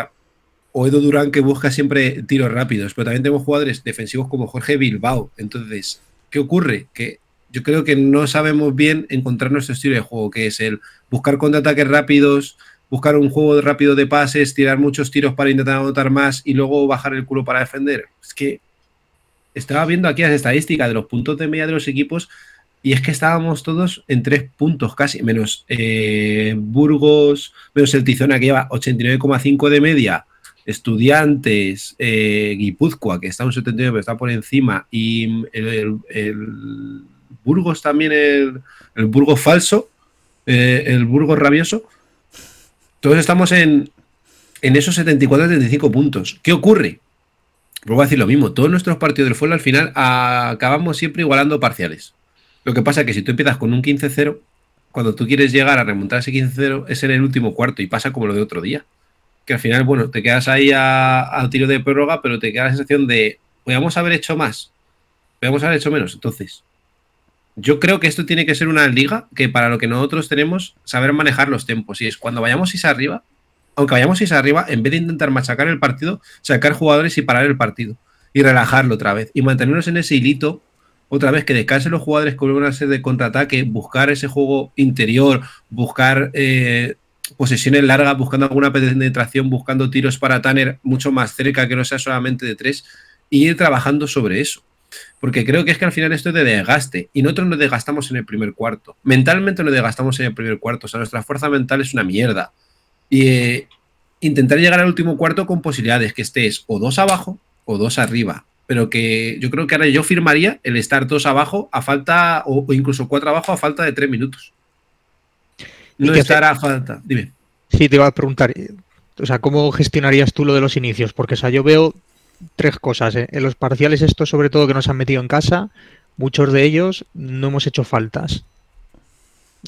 O Edo Durán que busca siempre tiros rápidos, pero también tenemos jugadores defensivos como Jorge Bilbao. Entonces, ¿qué ocurre? Que yo creo que no sabemos bien encontrar nuestro estilo de juego, que es el buscar contraataques rápidos, buscar un juego rápido de pases, tirar muchos tiros para intentar anotar más y luego bajar el culo para defender. Es que estaba viendo aquí las estadísticas de los puntos de media de los equipos y es que estábamos todos en tres puntos casi, menos eh, Burgos, menos el Tizona que lleva 89,5 de media, Estudiantes, eh, Guipúzcoa que está un 79 pero está por encima y el, el- Burgos también, el, Burgos falso, eh, el Burgos rabioso. Todos estamos en, en esos 74-75 puntos. ¿Qué ocurre? Vuelvo a decir lo mismo. Todos nuestros partidos del fútbol al final acabamos siempre igualando parciales. Lo que pasa es que si tú empiezas con un 15-0, cuando tú quieres llegar a remontar ese 15-0 es en el último cuarto y pasa como lo de otro día. Que al final, bueno, te quedas ahí a, tiro de prórroga, pero te queda la sensación de, podríamos haber hecho más, podríamos haber hecho menos. Entonces, yo creo que esto tiene que ser una liga que para lo que nosotros tenemos, saber manejar los tiempos. Y es cuando vayamos is arriba, aunque vayamos is arriba, en vez de intentar machacar el partido, sacar jugadores y parar el partido. Y relajarlo otra vez. Y mantenernos en ese hilito, otra vez que descansen los jugadores con una serie de contraataque, buscar ese juego interior, buscar eh, posesiones largas, buscando alguna penetración, buscando tiros para Tanner mucho más cerca, que no sea solamente de tres, y ir trabajando sobre eso. Porque creo que es que al final esto es de desgaste. Y nosotros nos desgastamos en el primer cuarto. Mentalmente nos desgastamos en el primer cuarto. O sea, nuestra fuerza mental es una mierda. Y eh, intentar llegar al último cuarto con posibilidades que estés o dos abajo o dos arriba. Pero que yo creo que ahora yo firmaría el estar dos abajo a falta, o, o incluso cuatro abajo a falta de tres minutos. ¿Y No qué estar hace- a falta. Dime. Sí, te iba a preguntar, o sea, ¿cómo gestionarías tú lo de los inicios? Porque, o sea, yo veo tres cosas. ¿eh? En los parciales, estos sobre todo que nos han metido en casa, muchos de ellos no hemos hecho faltas.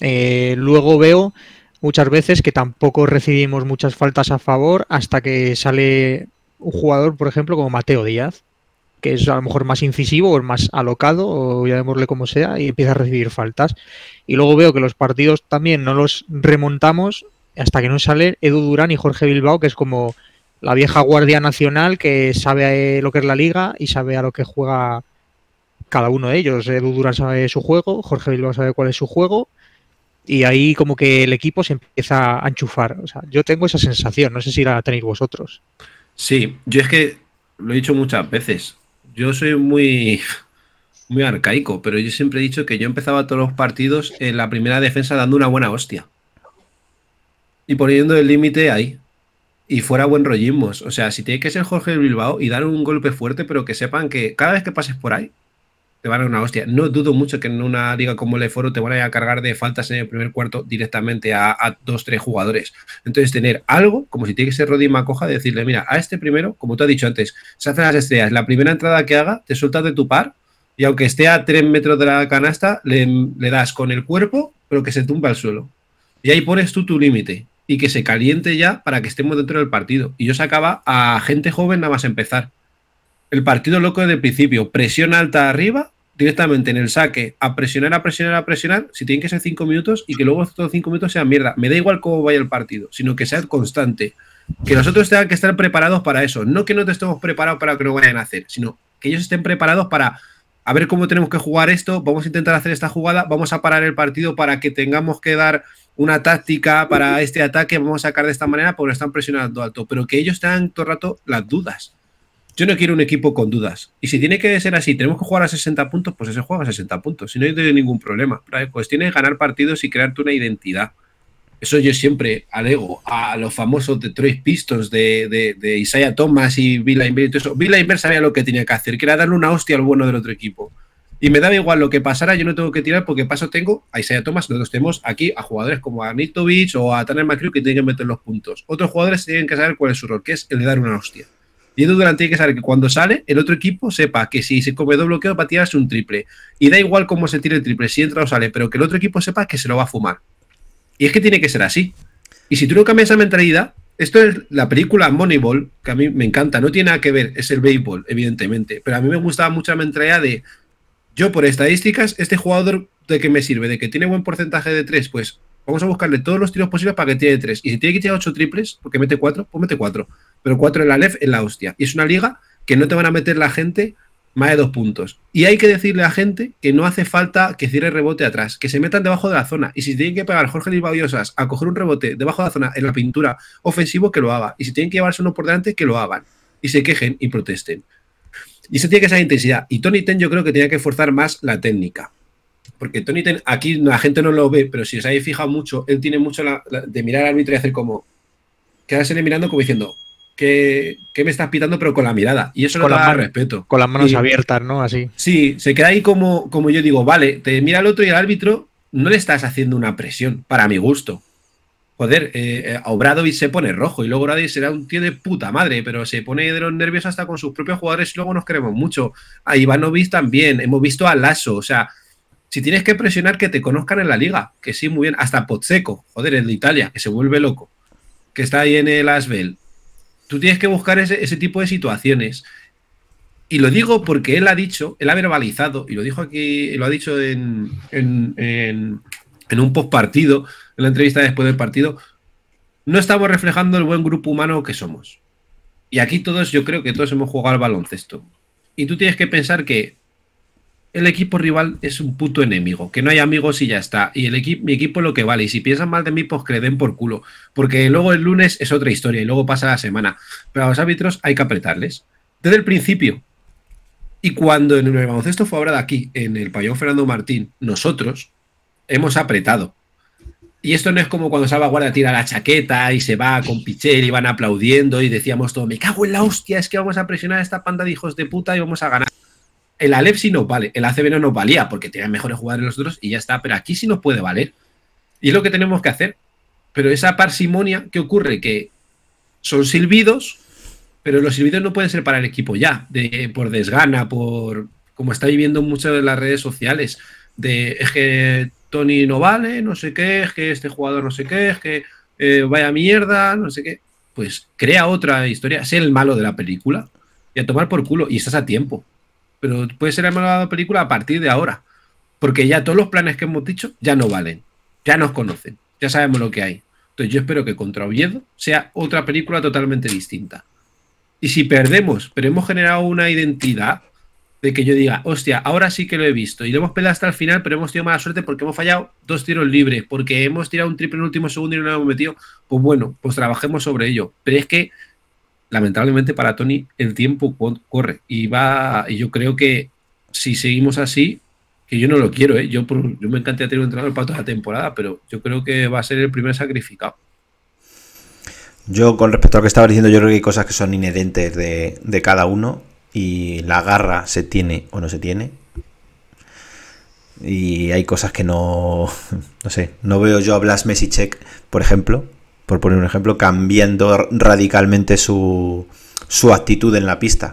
Eh, luego veo muchas veces que tampoco recibimos muchas faltas a favor hasta que sale un jugador, por ejemplo, como Mateo Díaz, que es a lo mejor más incisivo o más alocado, o llamémosle como sea, y empieza a recibir faltas. Y luego veo que los partidos también no los remontamos hasta que no sale Edu Durán y Jorge Bilbao, que es como la vieja guardia nacional que sabe eh, lo que es la liga y sabe a lo que juega cada uno de ellos. Edu Durán sabe su juego, Jorge Bilbao sabe cuál es su juego, y ahí como que el equipo se empieza a enchufar. O sea, yo tengo esa sensación, no sé si la tenéis vosotros. Sí, yo es que lo he dicho muchas veces. Yo soy muy, muy arcaico, pero yo siempre he dicho que yo empezaba todos los partidos en la primera defensa dando una buena hostia. Y poniendo el límite ahí. Y fuera buen rollismos. O sea, si tiene que ser Jorge Bilbao y dar un golpe fuerte, pero que sepan que cada vez que pases por ahí, te van a dar una hostia. No dudo mucho que en una liga como el Foro te van a cargar de faltas en el primer cuarto directamente a, dos, tres jugadores. Entonces, tener algo, como si tiene que ser Roddy Macoja, de decirle, mira, a este primero, como tú has dicho antes, se hacen las estrellas, la primera entrada que haga, te sueltas de tu par, y aunque esté a tres metros de la canasta, le, le das con el cuerpo, pero que se tumba al suelo. Y ahí pones tú tu límite, y que se caliente ya para que estemos dentro del partido. Y yo sacaba a gente joven nada más empezar. El partido loco el principio, presión alta arriba, directamente en el saque, a presionar, a presionar, a presionar, si tienen que ser cinco minutos y que luego estos cinco minutos sean mierda. Me da igual cómo vaya el partido, sino que sea constante. Que nosotros tengan que estar preparados para eso. No que no te estemos preparados para que no vayan a hacer, sino que ellos estén preparados para a ver cómo tenemos que jugar esto, vamos a intentar hacer esta jugada, vamos a parar el partido para que tengamos que dar una táctica para este ataque, vamos a sacar de esta manera porque están presionando alto, pero que ellos tengan todo el rato las dudas. Yo no quiero un equipo con dudas. Y si tiene que ser así, tenemos que jugar a 60 puntos, pues ese juega a 60 puntos. Si no hay ningún problema. La cuestión es ganar partidos y crearte una identidad. Eso yo siempre alego a los famosos Detroit Pistons de, de, de Isaiah Thomas y Bill Laimbeer y todo eso. Bill Laimbeer sabía lo que tenía que hacer, que era darle una hostia al bueno del otro equipo. Y me daba igual lo que pasara, yo no tengo que tirar porque paso tengo a Isaiah Thomas, nosotros tenemos aquí a jugadores como a Nitovic o a Tanner McCrew que tienen que meter los puntos. Otros jugadores tienen que saber cuál es su rol, que es el de dar una hostia. Y Edu Durant tiene que saber que cuando sale, el otro equipo sepa que si se come dos bloqueos va a tirarse un triple. Y da igual cómo se tire el triple, si entra o sale, pero que el otro equipo sepa que se lo va a fumar. Y es que tiene que ser así. Y si tú no cambias esa mentalidad, esto es la película Moneyball, que a mí me encanta, no tiene nada que ver, es el béisbol, evidentemente, pero a mí me gustaba mucho la mentalidad de, yo por estadísticas, este jugador de que me sirve, de que tiene buen porcentaje de tres, pues vamos a buscarle todos los tiros posibles para que tire tres. Y si tiene que tirar ocho triples, porque mete cuatro, pues mete cuatro. Pero cuatro en la LEF en la hostia. Y es una liga que no te van a meter la gente más de dos puntos. Y hay que decirle a gente que no hace falta que cierre rebote atrás, que se metan debajo de la zona. Y si tienen que pegar Jorge Luis Babiosas a coger un rebote debajo de la zona en la pintura ofensivo, que lo haga. Y si tienen que llevarse uno por delante, que lo hagan. Y se quejen y protesten. Y eso tiene que ser intensidad. Y Tony Ten yo creo que tenía que forzar más la técnica. Porque Tony Ten, aquí la gente no lo ve, pero si os habéis fijado mucho, él tiene mucho la- la- de mirar al árbitro y hacer como. Quedársele mirando como diciendo, ¿qué, qué me estás pitando? Pero con la mirada. Y eso no Con las da respeto. Con las manos abiertas, ¿no? Así. Sí, se queda ahí como, como yo digo, vale, te mira el otro y el árbitro no le estás haciendo una presión, para mi gusto. Joder, eh, eh, a Obradovic se pone rojo y luego Obradovic será un tío de puta madre, pero se pone de los nervios hasta con sus propios jugadores y luego nos queremos mucho. A Ivanovic también, hemos visto a Lasso, o sea, si tienes que presionar que te conozcan en la liga, que sí, muy bien, hasta Pozzeco, joder, el de Italia, que se vuelve loco, que está ahí en el Asbel. Tú tienes que buscar ese, tipo de situaciones. Y lo digo porque él ha dicho, él ha verbalizado, y lo dijo aquí, lo ha dicho en, en, en, en un post partido, en la entrevista después del partido, no estamos reflejando el buen grupo humano que somos. Y aquí todos, yo creo que todos hemos jugado al baloncesto. Y tú tienes que pensar que el equipo rival es un puto enemigo, que no hay amigos y ya está. Y el equipo, mi equipo es lo que vale. Y si piensan mal de mí, pues que le den por culo. Porque luego el lunes es otra historia y luego pasa la semana. Pero a los árbitros hay que apretarles. Desde el principio. Y cuando en el baloncesto fue ahora de aquí, en el pabellón Fernando Martín, nosotros hemos apretado. Y esto no es como cuando Salvaguardia tira la chaqueta y se va con Pichel y van aplaudiendo y decíamos todo, me cago en la hostia, es que vamos a presionar a esta panda de hijos de puta y vamos a ganar. El Alep sí nos vale, el ACB no nos valía porque tenían mejores jugadores los otros y ya está, pero aquí sí nos puede valer. Y es lo que tenemos que hacer. Pero esa parsimonia, ¿qué ocurre? Que son silbidos, pero los silbidos no pueden ser para el equipo ya, de, por desgana, por como está viviendo mucho en las redes sociales, de es que Tony no vale, no sé qué, es que este jugador no sé qué, es que eh, vaya mierda, no sé qué. Pues crea otra historia, sé el malo de la película y a tomar por culo y estás a tiempo. Pero puede ser la película a partir de ahora, porque ya todos los planes que hemos dicho ya no valen, ya nos conocen, ya sabemos lo que hay. Entonces yo espero que contra Oviedo sea otra película totalmente distinta. Y si perdemos, pero hemos generado una identidad de que yo diga, hostia, ahora sí que lo he visto y lo hemos peleado hasta el final, pero hemos tenido mala suerte porque hemos fallado dos tiros libres, porque hemos tirado un triple en el último segundo y no lo hemos metido, pues bueno, pues trabajemos sobre ello. Pero es que, lamentablemente para Tony, el tiempo co- corre y va, y yo creo que si seguimos así, que yo no lo quiero, ¿eh? yo, por- yo me encantaría tener un entrenador para toda la temporada, pero yo creo que va a ser el primer sacrificado. Yo, con respecto a lo que estaba diciendo, yo creo que hay cosas que son inherentes de, de cada uno y la garra se tiene o no se tiene. Y hay cosas que no, no sé, no veo yo a Blas Mesicek, por ejemplo, por poner un ejemplo, cambiando radicalmente su, su actitud en la pista.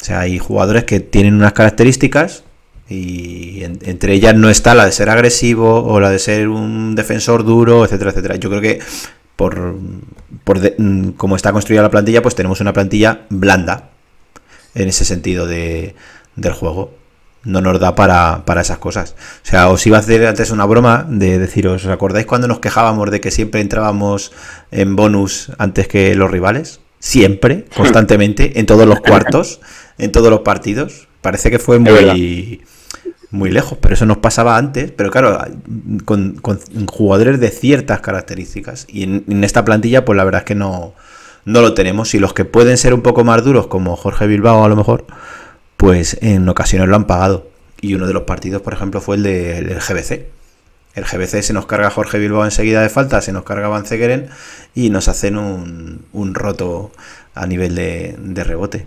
O sea, hay jugadores que tienen unas características y en- entre ellas no está la de ser agresivo o la de ser un defensor duro, etcétera, etcétera. Yo creo que por, por mm, como está construida la plantilla, pues tenemos una plantilla blanda en ese sentido de, del juego. No nos da para, para esas cosas. O sea, os iba a hacer antes una broma de deciros, ¿os acordáis cuando nos quejábamos de que siempre entrábamos en bonus antes que los rivales? Siempre, constantemente, en todos los cuartos, en todos los partidos. Parece que fue muy, muy lejos, pero eso nos pasaba antes. Pero claro, con, con jugadores de ciertas características. Y en, en esta plantilla, pues la verdad es que no, no lo tenemos. Y los que pueden ser un poco más duros, como Jorge Bilbao a lo mejor, pues en ocasiones lo han pagado. Y uno de los partidos, por ejemplo, fue el del GBC. El GBC se nos carga Jorge Bilbao enseguida de falta, se nos carga Van Zegeren y nos hacen un, un roto a nivel de, de rebote.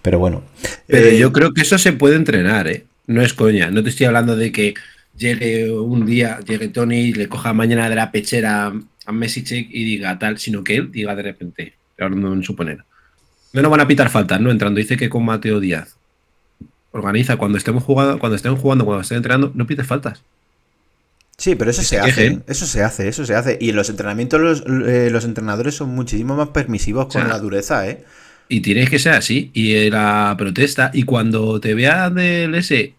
Pero bueno. Pero Eh, yo creo que eso se puede entrenar, ¿eh? No es coña. No te estoy hablando de que llegue un día, llegue Tony y le coja mañana de la pechera a Messi Check y diga tal, sino que él diga de repente, hablando en suponer. No nos van a pitar faltas, ¿no? Entrando, dice que con Mateo Díaz. Organiza cuando estemos jugando, cuando estén jugando, cuando estén entrenando, no pites faltas. Sí, pero eso que se, se hace, eso se hace, eso se hace. Y en los entrenamientos los, eh, los entrenadores son muchísimo más permisivos con O sea, la dureza, ¿eh? Y tienes que ser así. Y la protesta. Y cuando te vean del ese,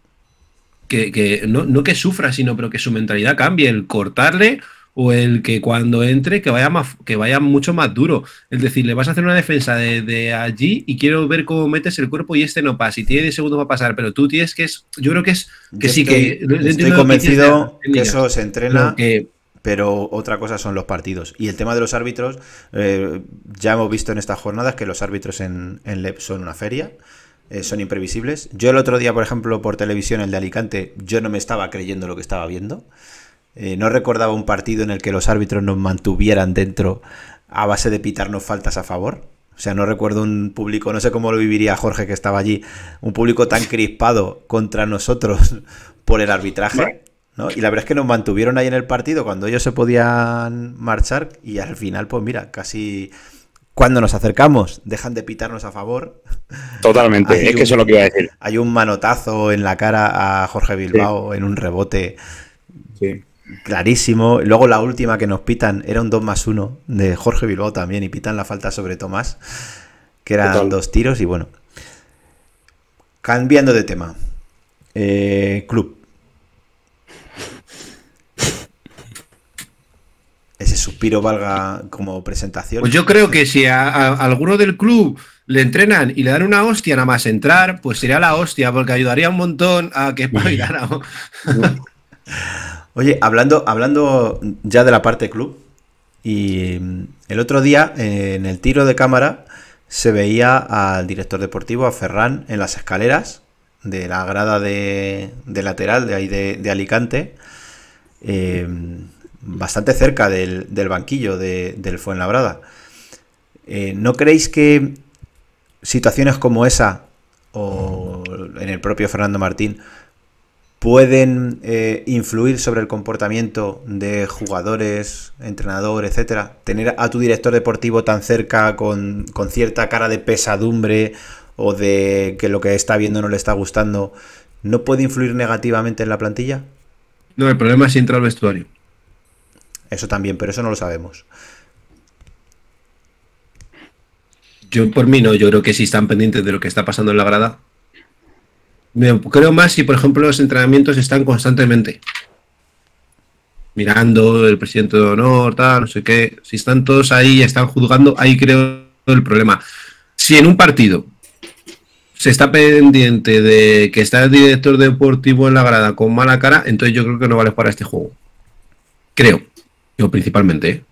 que, que no, no que sufra, sino pero que su mentalidad cambie. El cortarle, o el que cuando entre que vaya más, que vaya mucho más duro. Es decir, le vas a hacer una defensa de, de allí y quiero ver cómo metes el cuerpo y este no pasa. Y tiene 10 segundos para pasar, pero tú tienes que es. Yo creo que es que Yo sí estoy, que. estoy que convencido que eso se entrena, que- pero otra cosa son los partidos. Y el tema de los árbitros, eh, ya hemos visto en estas jornadas que los árbitros en, en LEP son una feria, eh, son imprevisibles. Yo el otro día, por ejemplo, por televisión, el de Alicante, yo no me estaba creyendo lo que estaba viendo. Eh, no recordaba un partido en el que los árbitros nos mantuvieran dentro a base de pitarnos faltas a favor. O sea, no recuerdo un público, no sé cómo lo viviría Jorge que estaba allí, un público tan crispado contra nosotros por el arbitraje. ¿no? Y la verdad es que nos mantuvieron ahí en el partido cuando ellos se podían marchar y al final, pues mira, casi cuando nos acercamos dejan de pitarnos a favor. Totalmente, Hay es que eso es lo que iba a decir. Hay un manotazo en la cara a Jorge Bilbao en un rebote Sí. Clarísimo. Luego la última que nos pitan era un 2 más 1 de Jorge Bilbao también y pitan la falta sobre Tomás, que eran Total. dos tiros y bueno. Cambiando de tema. Eh, club. Ese suspiro valga como presentación. Pues yo creo que si a, a alguno del club le entrenan y le dan una hostia nada más entrar, pues sería la hostia, porque ayudaría un montón a que espabilara. Oye, hablando, hablando ya de la parte club, y mm, el otro día eh, en el tiro de cámara se veía al director deportivo, a Ferran, en las escaleras de la grada de, lateral de ahí de, Alicante, eh, bastante cerca del, banquillo de, del Fuenlabrada. Eh, ¿No creéis que situaciones como esa, o en el propio Fernando Martín, pueden eh, influir sobre el comportamiento de jugadores, entrenador, etcétera. Tener a tu director deportivo tan cerca con, con cierta cara de pesadumbre o de que lo que está viendo no le está gustando, ¿no puede influir negativamente en la plantilla? No, el problema es si entra al vestuario. Eso también, pero eso no lo sabemos. Yo por mí no, yo creo que sí están pendientes de lo que está pasando en la grada. Creo más si, por ejemplo, los entrenamientos están constantemente mirando el presidente de honor, tal, no sé qué. Si están todos ahí y están juzgando, ahí creo el problema. Si en un partido se está pendiente de que está el director deportivo en la grada con mala cara, entonces yo creo que no vale para este juego. Creo. Yo principalmente, ¿eh?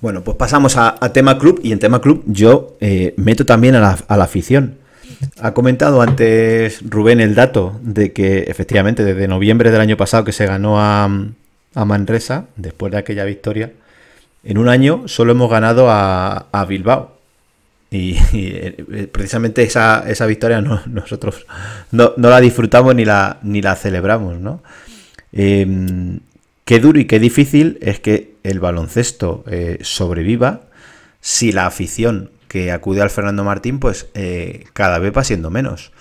Bueno, pues pasamos a, tema club y en tema club yo eh, meto también a la afición. Ha comentado antes Rubén el dato de que efectivamente desde noviembre del año pasado que se ganó a, a Manresa, después de aquella victoria, en un año solo hemos ganado a, a Bilbao. Y, eh, precisamente esa, esa victoria no- nosotros no, no la disfrutamos ni la, ni la celebramos, ¿no? Eh, qué duro y qué difícil es que el baloncesto eh, sobreviva si la afición que acude al Fernando Martín, pues eh, cada vez va siendo menos.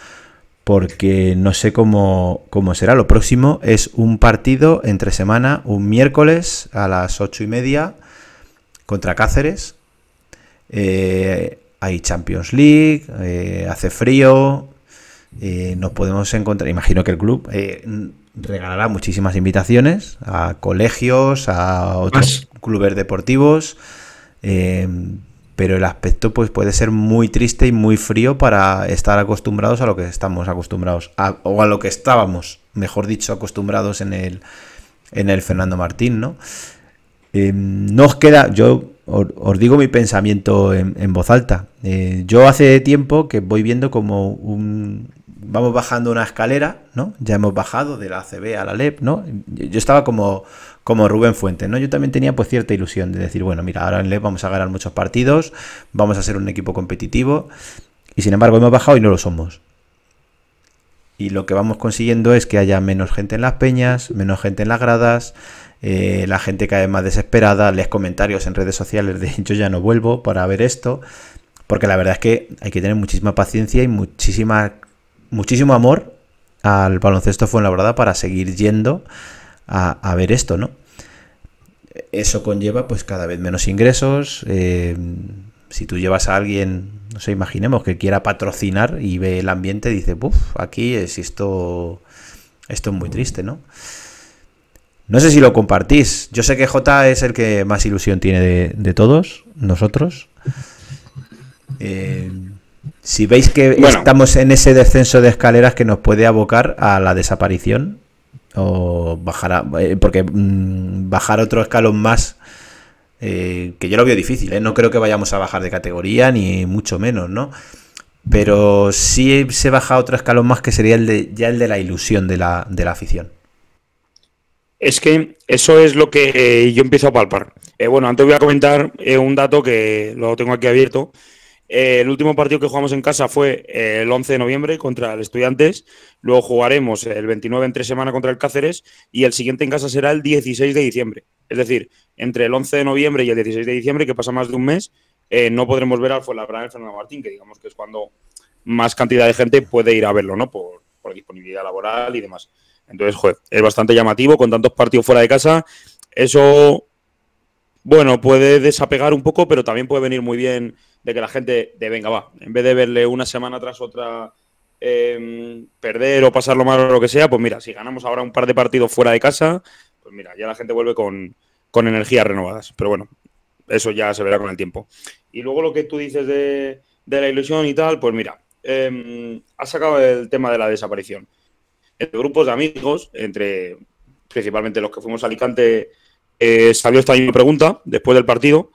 Porque no sé cómo, cómo será. Lo próximo es un partido entre semana, un miércoles a las ocho y media contra Cáceres. Eh, hay Champions League, eh, hace frío, eh, nos podemos encontrar, imagino que el club regalará muchísimas invitaciones a colegios, a otros Más. clubes deportivos, pero el aspecto pues puede ser muy triste y muy frío para estar acostumbrados a lo que estamos acostumbrados, o a lo que estábamos, mejor dicho, acostumbrados en el, en el Fernando Martín, ¿no? Eh, os queda, yo os, digo mi pensamiento en, en voz alta. Eh, yo hace tiempo que voy viendo como un... Vamos bajando una escalera, ¿no? Ya hemos bajado de la ACB a la LEP, ¿no? Yo estaba como, como Rubén Fuentes, ¿no? Yo también tenía pues cierta ilusión de decir, bueno, mira, ahora en vamos a ganar muchos partidos, vamos a ser un equipo competitivo, y sin embargo hemos bajado y no lo somos. Y lo que vamos consiguiendo es que haya menos gente en las peñas, menos gente en las gradas, eh, la gente vez más desesperada, les comentarios en redes sociales de yo ya no vuelvo para ver esto, porque la verdad es que hay que tener muchísima paciencia y muchísima, muchísimo amor al baloncesto Fuenlabrada para seguir yendo a, a ver esto, ¿no? Eso conlleva pues cada vez menos ingresos. eh, si tú llevas a alguien, no sé, imaginemos que quiera patrocinar y ve el ambiente, dice, uff, aquí es esto, esto es muy triste, ¿no? No sé si lo compartís. Yo sé que J es el que más ilusión tiene de, de todos nosotros. Eh, si veis que Bueno. estamos en ese descenso de escaleras que nos puede abocar a la desaparición o bajar a- eh, porque mm, bajar otro escalón más eh, que yo lo veo difícil, ¿eh? no creo que vayamos a bajar de categoría ni mucho menos, ¿no? Pero sí se baja otro escalón más que sería el de ya el de la ilusión de la, de la afición. Es que eso es lo que yo empiezo a palpar. Bueno, antes voy a comentar un dato que lo tengo aquí abierto. Eh, el último partido que jugamos en casa fue eh, el 11 de noviembre contra el Estudiantes. Luego jugaremos el 29 en tres semanas contra el Cáceres y el siguiente en casa será el 16 de diciembre. Es decir, entre el 11 de noviembre y el 16 de diciembre, que pasa más de un mes, eh, no podremos ver al Fuenlabrada en Fernando Martín, que digamos que es cuando más cantidad de gente puede ir a verlo, ¿no? Por, disponibilidad laboral y demás. Entonces, es bastante llamativo con tantos partidos fuera de casa. Eso, bueno, puede desapegar un poco, pero también puede venir muy bien de que la gente de venga, va, en vez de verle una semana tras otra eh, perder o pasarlo mal o lo que sea, pues mira, si ganamos ahora un par de partidos fuera de casa, pues mira, ya la gente vuelve con, con energías renovadas. Pero bueno, eso ya se verá con el tiempo. Y luego lo que tú dices de, de la ilusión y tal, pues mira, eh, has sacado el tema de la desaparición. Entre grupos de amigos, entre principalmente los que fuimos a Alicante, eh, salió esta misma pregunta después del partido.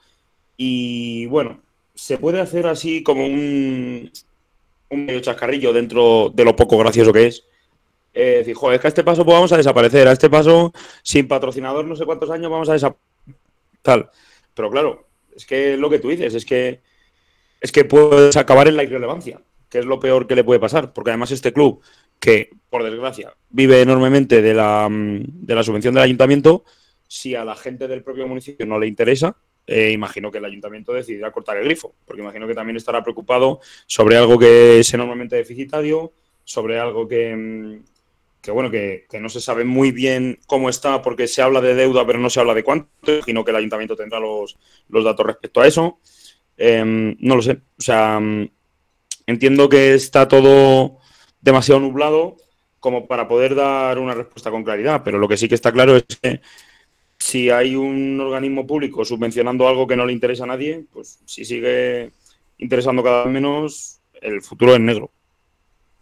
Y bueno, se puede hacer así como un, medio chascarrillo dentro de lo poco gracioso que es. Eh, es que a este paso pues vamos a desaparecer, a este paso sin patrocinador no sé cuántos años vamos a desaparecer. Tal. Pero claro, es que lo que tú dices, es que es que puedes acabar en la irrelevancia, que es lo peor que le puede pasar, porque además este club, que por desgracia vive enormemente de la, mm, de la subvención del ayuntamiento, si a la gente del propio municipio no le interesa, eh, imagino que el ayuntamiento decidirá cortar el grifo, porque imagino que también estará preocupado sobre algo que es enormemente deficitario, sobre algo que, mm, que bueno, que, no se sabe muy bien cómo está, porque se habla de deuda, pero no se habla de cuánto. Imagino que el ayuntamiento tendrá los, los datos respecto a eso. Em, no lo sé. O sea, mm, entiendo que está todo demasiado nublado como para poder dar una respuesta con claridad, pero lo que sí que está claro es que si hay un organismo público subvencionando algo que no le interesa a nadie, pues si sigue interesando cada vez menos, el futuro es negro.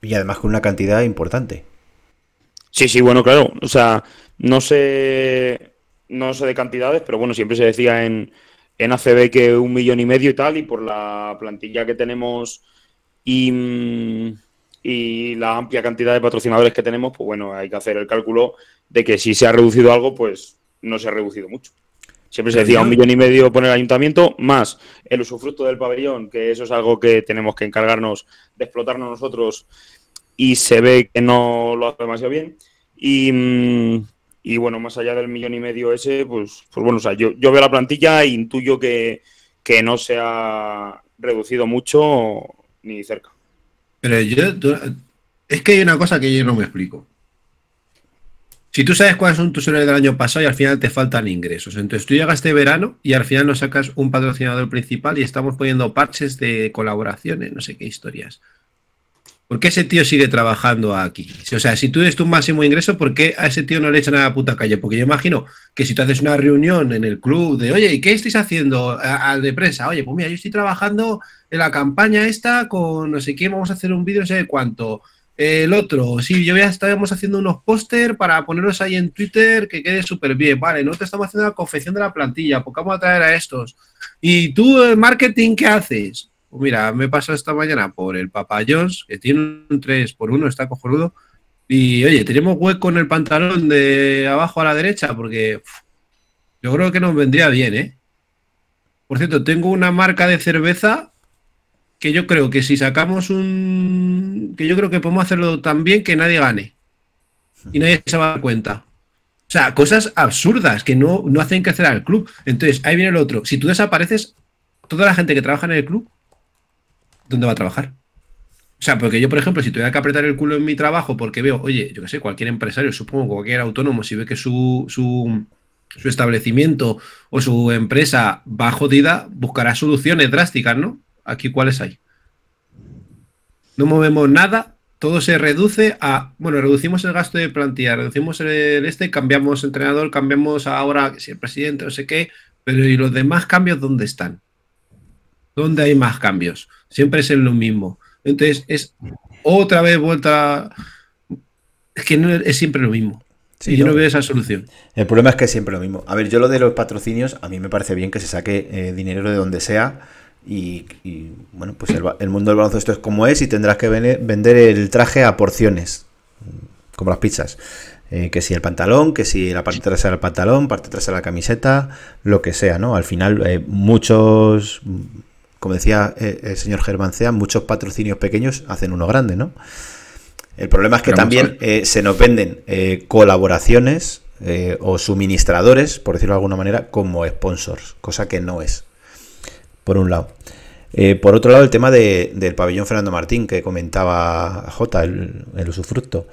Y además con una cantidad importante. Sí, sí, bueno, claro. O sea, no sé, no sé de cantidades, pero bueno, siempre se decía en, en ACB que un millón y medio y tal, y por la plantilla que tenemos y, mm, y la amplia cantidad de patrocinadores que tenemos, pues bueno, hay que hacer el cálculo de que si se ha reducido algo, pues no se ha reducido mucho. Siempre se decía un millón y medio poner el ayuntamiento, más el usufructo del pabellón, que eso es algo que tenemos que encargarnos de explotarnos nosotros y se ve que no lo hace demasiado bien. Y, mm, y bueno, más allá del millón y medio ese, pues, pues bueno, o sea, yo, yo veo la plantilla e intuyo que, que no se ha reducido mucho ni cerca. Pero yo, es que hay una cosa que yo no me explico. Si tú sabes cuáles son tus héroes del año pasado y al final te faltan ingresos, entonces tú llegas este verano y al final nos sacas un patrocinador principal y estamos poniendo parches de colaboraciones, no sé qué historias. ¿Por qué ese tío sigue trabajando aquí? O sea, si tú eres tu máximo ingreso, ¿por qué a ese tío no le echan a la puta calle? Porque yo imagino que si tú haces una reunión en el club de, oye, ¿y qué estáis haciendo al de prensa? Oye, pues mira, yo estoy trabajando en la campaña esta con no sé qué, vamos a hacer un vídeo, no sé cuánto. El otro, sí, yo ya estábamos haciendo unos póster para ponerlos ahí en Twitter que quede súper bien. Vale, nosotros estamos haciendo la confección de la plantilla, porque vamos a traer a estos. ¿Y tú, el marketing, qué haces? Pues mira, me he esta mañana por el Papa que tiene un 3x1, está cojonudo. Y oye, tenemos hueco en el pantalón de abajo a la derecha, porque yo creo que nos vendría bien, ¿eh? Por cierto, tengo una marca de cerveza que yo creo que si sacamos un. que yo creo que podemos hacerlo tan bien que nadie gane. Y nadie se va a dar cuenta. O sea, cosas absurdas que no, no hacen crecer al club. Entonces, ahí viene el otro. Si tú desapareces, toda la gente que trabaja en el club, ¿dónde va a trabajar? O sea, porque yo, por ejemplo, si tuviera que apretar el culo en mi trabajo porque veo, oye, yo qué sé, cualquier empresario, supongo, cualquier autónomo, si ve que su, su, su establecimiento o su empresa va jodida, buscará soluciones drásticas, ¿no? Aquí, ¿cuáles hay? No movemos nada todo se reduce a, bueno, reducimos el gasto de plantilla, reducimos el este, cambiamos entrenador, cambiamos ahora si el presidente, no sé qué, pero ¿y los demás cambios dónde están? ¿Dónde hay más cambios? Siempre es en lo mismo. Entonces es otra vez vuelta. Es que no es siempre lo mismo. Sí, y yo no. veo esa solución. El problema es que es siempre lo mismo. A ver, yo lo de los patrocinios, a mí me parece bien que se saque eh, dinero de donde sea. Y, y, bueno, pues el, el mundo del baloncesto es como es y tendrás que vender el traje a porciones, como las pizzas. Eh, que si el pantalón, que si la parte trasera del pantalón, parte trasera de la camiseta, lo que sea, ¿no? Al final, eh, muchos, como decía eh, el señor Germancea, muchos patrocinios pequeños hacen uno grande, ¿no? El problema es que Pero también eh, se nos venden colaboraciones eh, o suministradores, por decirlo de alguna manera, como sponsors, cosa que no es, por un lado. Eh, por otro lado, el tema de- del pabellón Fernando Martín, que comentaba J, el, usufructo.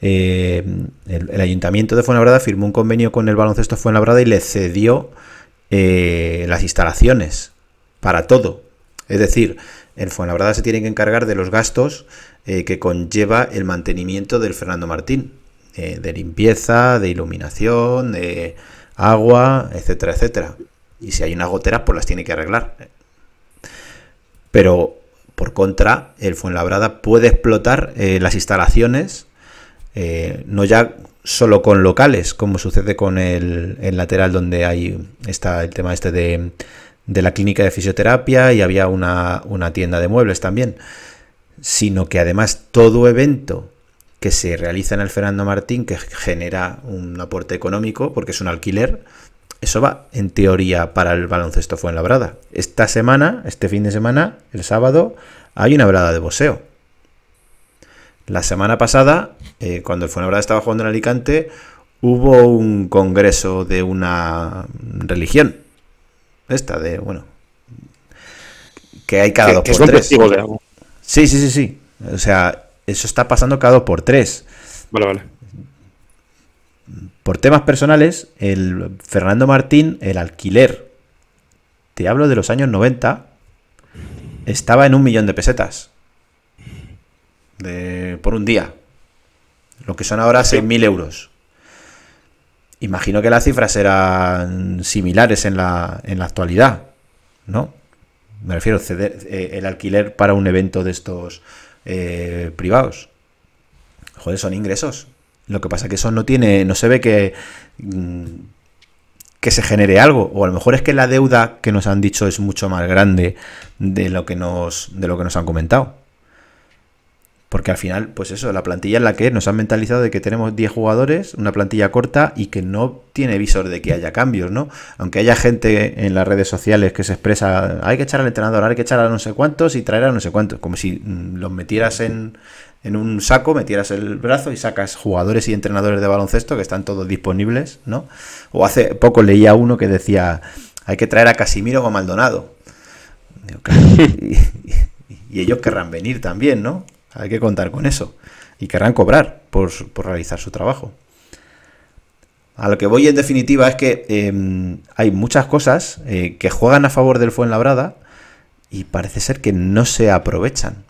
Eh, el, ayuntamiento de Fuenlabrada firmó un convenio con el baloncesto Fuenlabrada y le cedió eh, las instalaciones para todo. Es decir, el Fuenlabrada se tiene que encargar de los gastos que conlleva el mantenimiento del Fernando Martín, de limpieza, de iluminación, de agua, etcétera, etcétera. Y si hay unas goteras, pues las tiene que arreglar. Pero por contra, el Fuenlabrada puede explotar eh, las instalaciones, eh, no ya solo con locales, como sucede con el, el lateral donde hay está el tema este de, de la clínica de fisioterapia y había una, una tienda de muebles también, sino que además todo evento que se realiza en el Fernando Martín, que genera un aporte económico, porque es un alquiler, eso va en teoría para el baloncesto Fuenlabrada. Esta semana, este fin de semana, el sábado, hay una velada de boxeo. La semana pasada, eh, cuando el Fuenlabrada estaba jugando en Alicante, hubo un congreso de una religión. Esta de, bueno, que hay cada Que, dos que por tres. de algo. Sí, sí, sí, sí. O sea, eso está pasando cada dos por tres. Vale, vale. Por temas personales, el Fernando Martín, el alquiler, te hablo de los años 90, estaba en un millón de pesetas. De, por un día. Lo que son ahora 6.000 euros. Imagino que las cifras eran similares en la, en la actualidad, ¿no? Me refiero ceder, eh, el alquiler para un evento de estos eh, privados. Joder, son ingresos. Lo que pasa que eso no tiene, no se ve que, mm, que se genere algo. O a lo mejor es que la deuda que nos han dicho es mucho más grande de lo que nos, de lo que nos han comentado. Porque al final, pues eso, la plantilla en la que nos han mentalizado de que tenemos 10 jugadores, una plantilla corta y que no tiene visor de que haya cambios, ¿no? Aunque haya gente en las redes sociales que se expresa, hay que echar al entrenador, hay que echar a no sé cuántos y traer a no sé cuántos, como si mm, los metieras en, en un saco, metieras el brazo y sacas jugadores y entrenadores de baloncesto que están todos disponibles, ¿no? O hace poco leía uno que decía, hay que traer a Casimiro o a Maldonado. Y, y ellos querrán venir también, ¿no? Hay que contar con eso. Y querrán cobrar por, por realizar su trabajo. A lo que voy en definitiva es que eh, hay muchas cosas eh, que juegan a favor del Fuenlabrada y parece ser que no se aprovechan.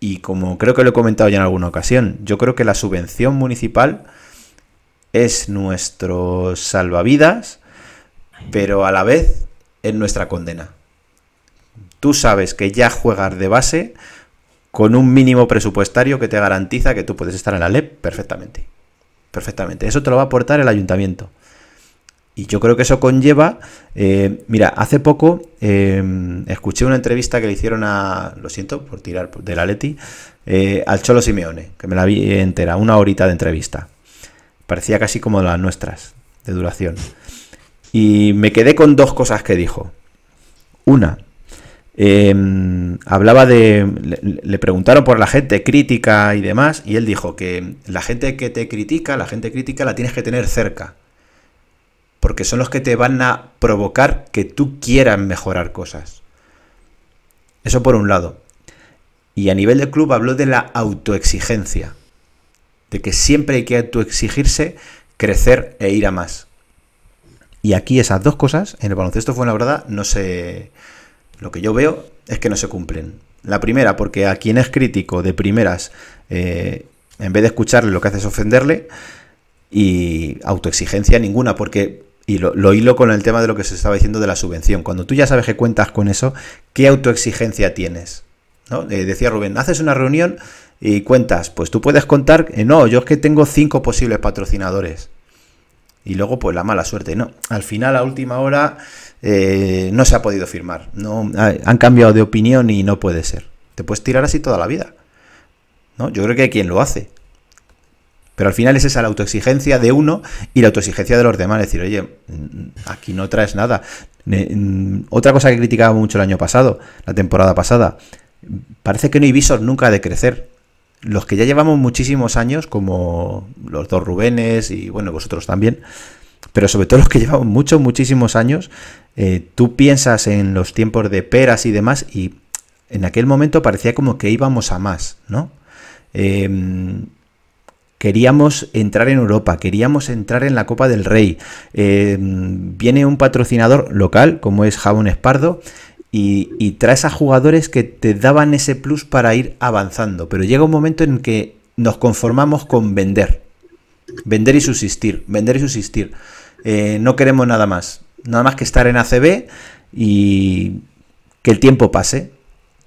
Y como creo que lo he comentado ya en alguna ocasión, yo creo que la subvención municipal es nuestro salvavidas, pero a la vez es nuestra condena. Tú sabes que ya juegas de base con un mínimo presupuestario que te garantiza que tú puedes estar en la LEP perfectamente. Perfectamente. Eso te lo va a aportar el ayuntamiento. Y yo creo que eso conlleva. eh, mira, hace poco eh, escuché una entrevista que le hicieron a. Lo siento por tirar de la Leti. eh, al Cholo Simeone, que me la vi entera, una horita de entrevista. Parecía casi como las nuestras, de duración. Y me quedé con dos cosas que dijo. Una, eh, hablaba de. Le, preguntaron por la gente crítica y demás, y él dijo que la gente que te critica, la gente crítica la tienes que tener cerca. Porque son los que te van a provocar que tú quieras mejorar cosas. Eso por un lado. Y a nivel de club habló de la autoexigencia. De que siempre hay que autoexigirse, crecer e ir a más. Y aquí esas dos cosas, en el baloncesto Fuenlabrada, no se lo que yo veo es que no se cumplen. La primera, porque a quien es crítico de primeras, eh, en vez de escucharle, lo que hace es ofenderle. Y autoexigencia ninguna, porque y lo, lo, hilo con el tema de lo que se estaba diciendo de la subvención. Cuando tú ya sabes que cuentas con eso, ¿qué autoexigencia tienes? ¿No? Eh, decía Rubén, haces una reunión y cuentas, pues tú puedes contar, eh, no, yo es que tengo cinco posibles patrocinadores. Y luego, pues la mala suerte. No, al final, a última hora, eh, no se ha podido firmar. No, han cambiado de opinión y no puede ser. Te puedes tirar así toda la vida. ¿no? Yo creo que hay quien lo hace. Pero al final es esa la autoexigencia de uno y la autoexigencia de los demás. Es decir, oye, aquí no traes nada. Otra cosa que criticaba mucho el año pasado, la temporada pasada, parece que no hay visos nunca de crecer. Los que ya llevamos muchísimos años, como los dos Rubenes y bueno, vosotros también, pero sobre todo los que llevamos muchos, muchísimos años, eh, tú piensas en los tiempos de peras y demás y en aquel momento parecía como que íbamos a más, ¿no? Eh, queríamos entrar en Europa, queríamos entrar en la Copa del Rey. Eh, viene un patrocinador local, como es Jabón Espardo, y, y, traes a jugadores que te daban ese plus para ir avanzando. Pero llega un momento en que nos conformamos con vender. Vender y subsistir, vender y subsistir. Eh, no queremos nada más. Nada más que estar en ACB y que el tiempo pase.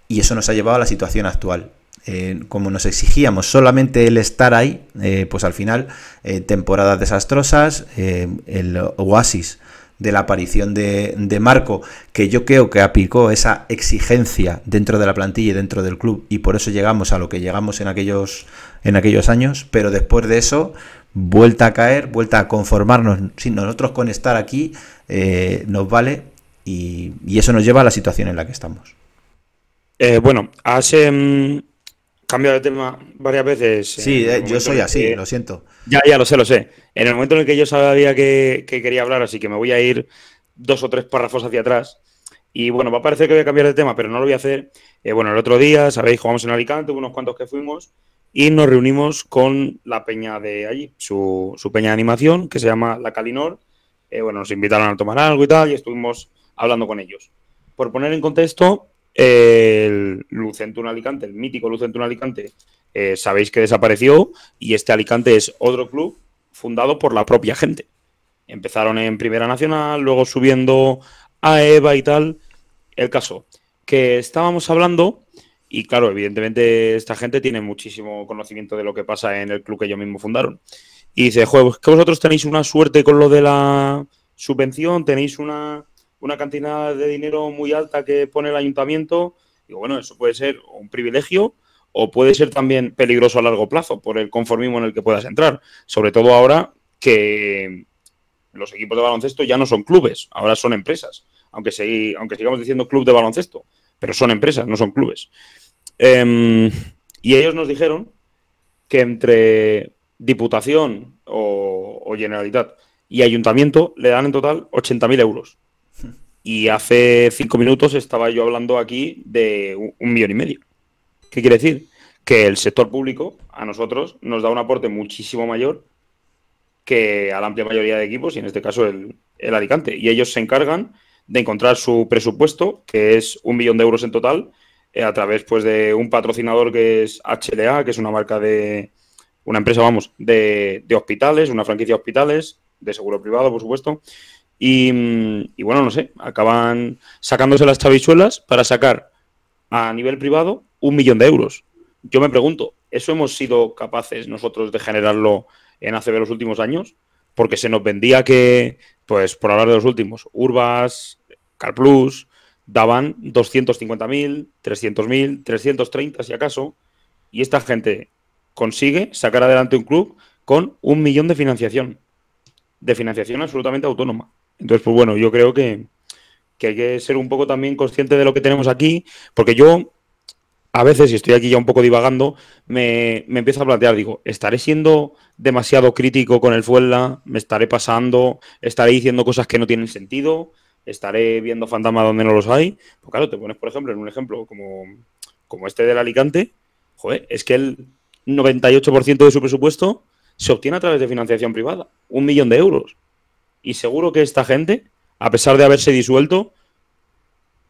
Y eso nos ha llevado a la situación actual. Eh, como nos exigíamos solamente el estar ahí, eh, pues al final eh, temporadas desastrosas, el oasis de la aparición de, de, Marco, que yo creo que aplicó esa exigencia dentro de la plantilla y dentro del club, y por eso llegamos a lo que llegamos en aquellos, en aquellos años, pero después de eso, vuelta a caer, vuelta a conformarnos, si nosotros con estar aquí nos vale, y, y, eso nos lleva a la situación en la que estamos. bueno, hace cambiado de tema varias veces. Sí, eh, yo soy así, que, lo siento. Ya, ya lo sé, lo sé. En el momento en el que yo sabía que, que, quería hablar, así que me voy a ir dos o tres párrafos hacia atrás. Y bueno, va a parecer que voy a cambiar de tema, pero no lo voy a hacer. Eh, bueno, el otro día, sabéis, jugamos en Alicante, unos cuantos que fuimos, y nos reunimos con la peña de allí, su, su peña de animación, que se llama La Calinor. Eh, bueno, nos invitaron a tomar algo y tal, y estuvimos hablando con ellos. Por poner en contexto, el Lucentun Alicante, el mítico Lucentun Alicante, eh, sabéis que desapareció y este Alicante es otro club fundado por la propia gente. Empezaron en Primera Nacional, luego subiendo a EVA y tal. El caso, que estábamos hablando, y claro, evidentemente esta gente tiene muchísimo conocimiento de lo que pasa en el club que ellos mismos fundaron. Y dice, juego, es que vosotros tenéis una suerte con lo de la subvención, tenéis una una cantidad de dinero muy alta que pone el ayuntamiento, digo, bueno, eso puede ser un privilegio o puede ser también peligroso a largo plazo por el conformismo en el que puedas entrar. Sobre todo ahora que los equipos de baloncesto ya no son clubes, ahora son empresas. Aunque, aunque sigamos diciendo club de baloncesto, pero son empresas, no son clubes. Eh, y ellos nos dijeron que entre Diputación o, o Generalitat y Ayuntamiento le dan en total 80.000 euros. Y hace cinco minutos estaba yo hablando aquí de un millón y medio. ¿Qué quiere decir? Que el sector público a nosotros nos da un aporte muchísimo mayor que a la amplia mayoría de equipos, y en este caso el, el Alicante. Y ellos se encargan de encontrar su presupuesto, que es un millón de euros en total, eh, a través pues, de un patrocinador que es HLA, que es una marca de una empresa, vamos, de, de hospitales, una franquicia de hospitales, de seguro privado, por supuesto, y, bueno, no sé, acaban sacándose las chavichuelas para sacar a nivel privado un millón de euros. Yo me pregunto, ¿eso hemos sido capaces nosotros de generarlo en ACB los últimos años? Porque se nos vendía que, pues por hablar de los últimos, Urbas, Carplus, daban 250.000, 300.000, 330 si acaso, y esta gente consigue sacar adelante un club con un millón de financiación, de financiación absolutamente autónoma. Entonces, pues bueno, yo creo que, que, hay que ser un poco también consciente de lo que tenemos aquí, porque yo, a veces, y estoy aquí ya un poco divagando, me, me empiezo a plantear, digo, ¿estaré siendo demasiado crítico con el Fuela? ¿Me estaré pasando? ¿Estaré diciendo cosas que no tienen sentido? ¿Estaré viendo fantasmas donde no los hay? Pues claro, te pones, por ejemplo, en un ejemplo como, como este del Alicante, joder, es que el 98% de su presupuesto se obtiene a través de financiación privada, un millón de euros. Y seguro que esta gente, a pesar de haberse disuelto,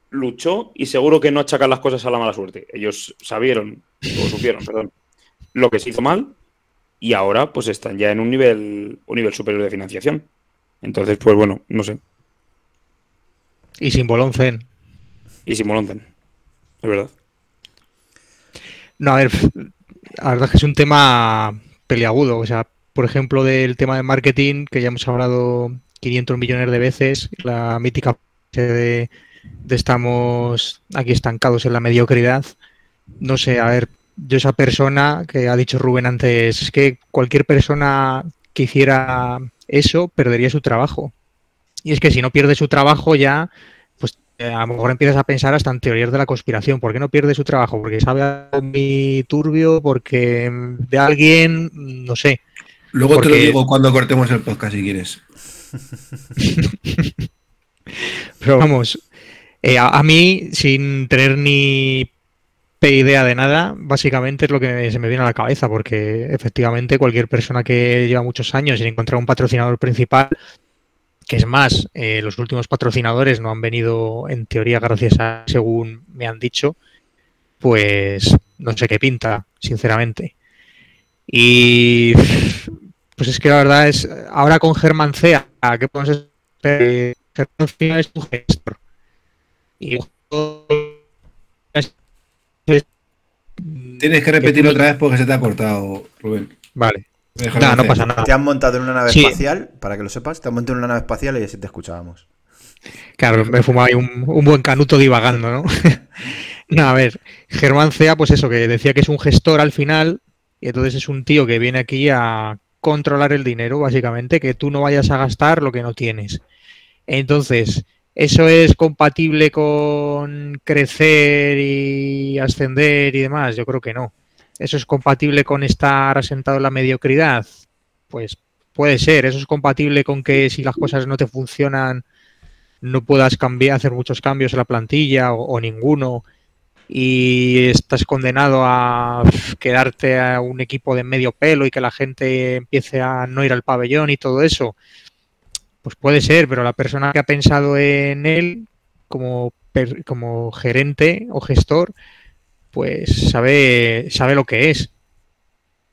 luchó y seguro que no achacan las cosas a la mala suerte. Ellos sabieron, o supieron, perdón, lo que se hizo mal y ahora pues están ya en un nivel, un nivel superior de financiación. Entonces, pues bueno, no sé. Y sin Boloncen. Y sin Boloncen, es verdad. No, a ver, la verdad es que es un tema peliagudo. O sea, por ejemplo, del tema de marketing, que ya hemos hablado 500 millones de veces, la mítica de, estamos aquí estancados en la mediocridad. No sé, a ver, yo esa persona que ha dicho Rubén antes, es que cualquier persona que hiciera eso perdería su trabajo. Y es que si no pierde su trabajo ya, pues eh, a lo mejor empiezas a pensar hasta en teorías de la conspiración. ¿Por qué no pierde su trabajo? Porque sabe algo muy turbio, porque de alguien, no sé. Luego te lo digo cuando cortemos el podcast si quieres. Pero vamos, eh, a, a mí, sin tener ni idea de nada, básicamente es lo que se me viene a la cabeza, porque efectivamente cualquier persona que lleva muchos años sin encontrar un patrocinador principal, que es más, eh, los últimos patrocinadores no han venido en teoría gracias a, según me han dicho, pues no sé qué pinta, sinceramente. Y pues es que la verdad es, ahora con Germán Cea, ¿qué podemos esperar? Germán Cea es un gestor. Y Tienes que repetirlo otra vez porque se te ha cortado, Rubén. Vale. No hacer. pasa nada. Te han montado en una nave Sí. espacial, para que lo sepas, te han montado en una nave espacial y así te escuchábamos. Claro, me he fumado ahí un, un buen canuto divagando, ¿no? no, a ver, Germán Cea, pues eso, que decía que es un gestor al final, y entonces es un tío que viene aquí a controlar el dinero, básicamente, que tú no vayas a gastar lo que no tienes. Entonces, ¿eso es compatible con crecer y ascender y demás? Yo creo que no. ¿Eso es compatible con estar asentado en la mediocridad? Pues puede ser. ¿Eso es compatible con que si las cosas no te funcionan no puedas cambiar, hacer muchos cambios en la plantilla o, o ninguno y estás condenado a quedarte a un equipo de medio pelo y que la gente empiece a no ir al pabellón y todo eso, pues puede ser, pero la persona que ha pensado en él como, como gerente o gestor, pues sabe, sabe lo que es.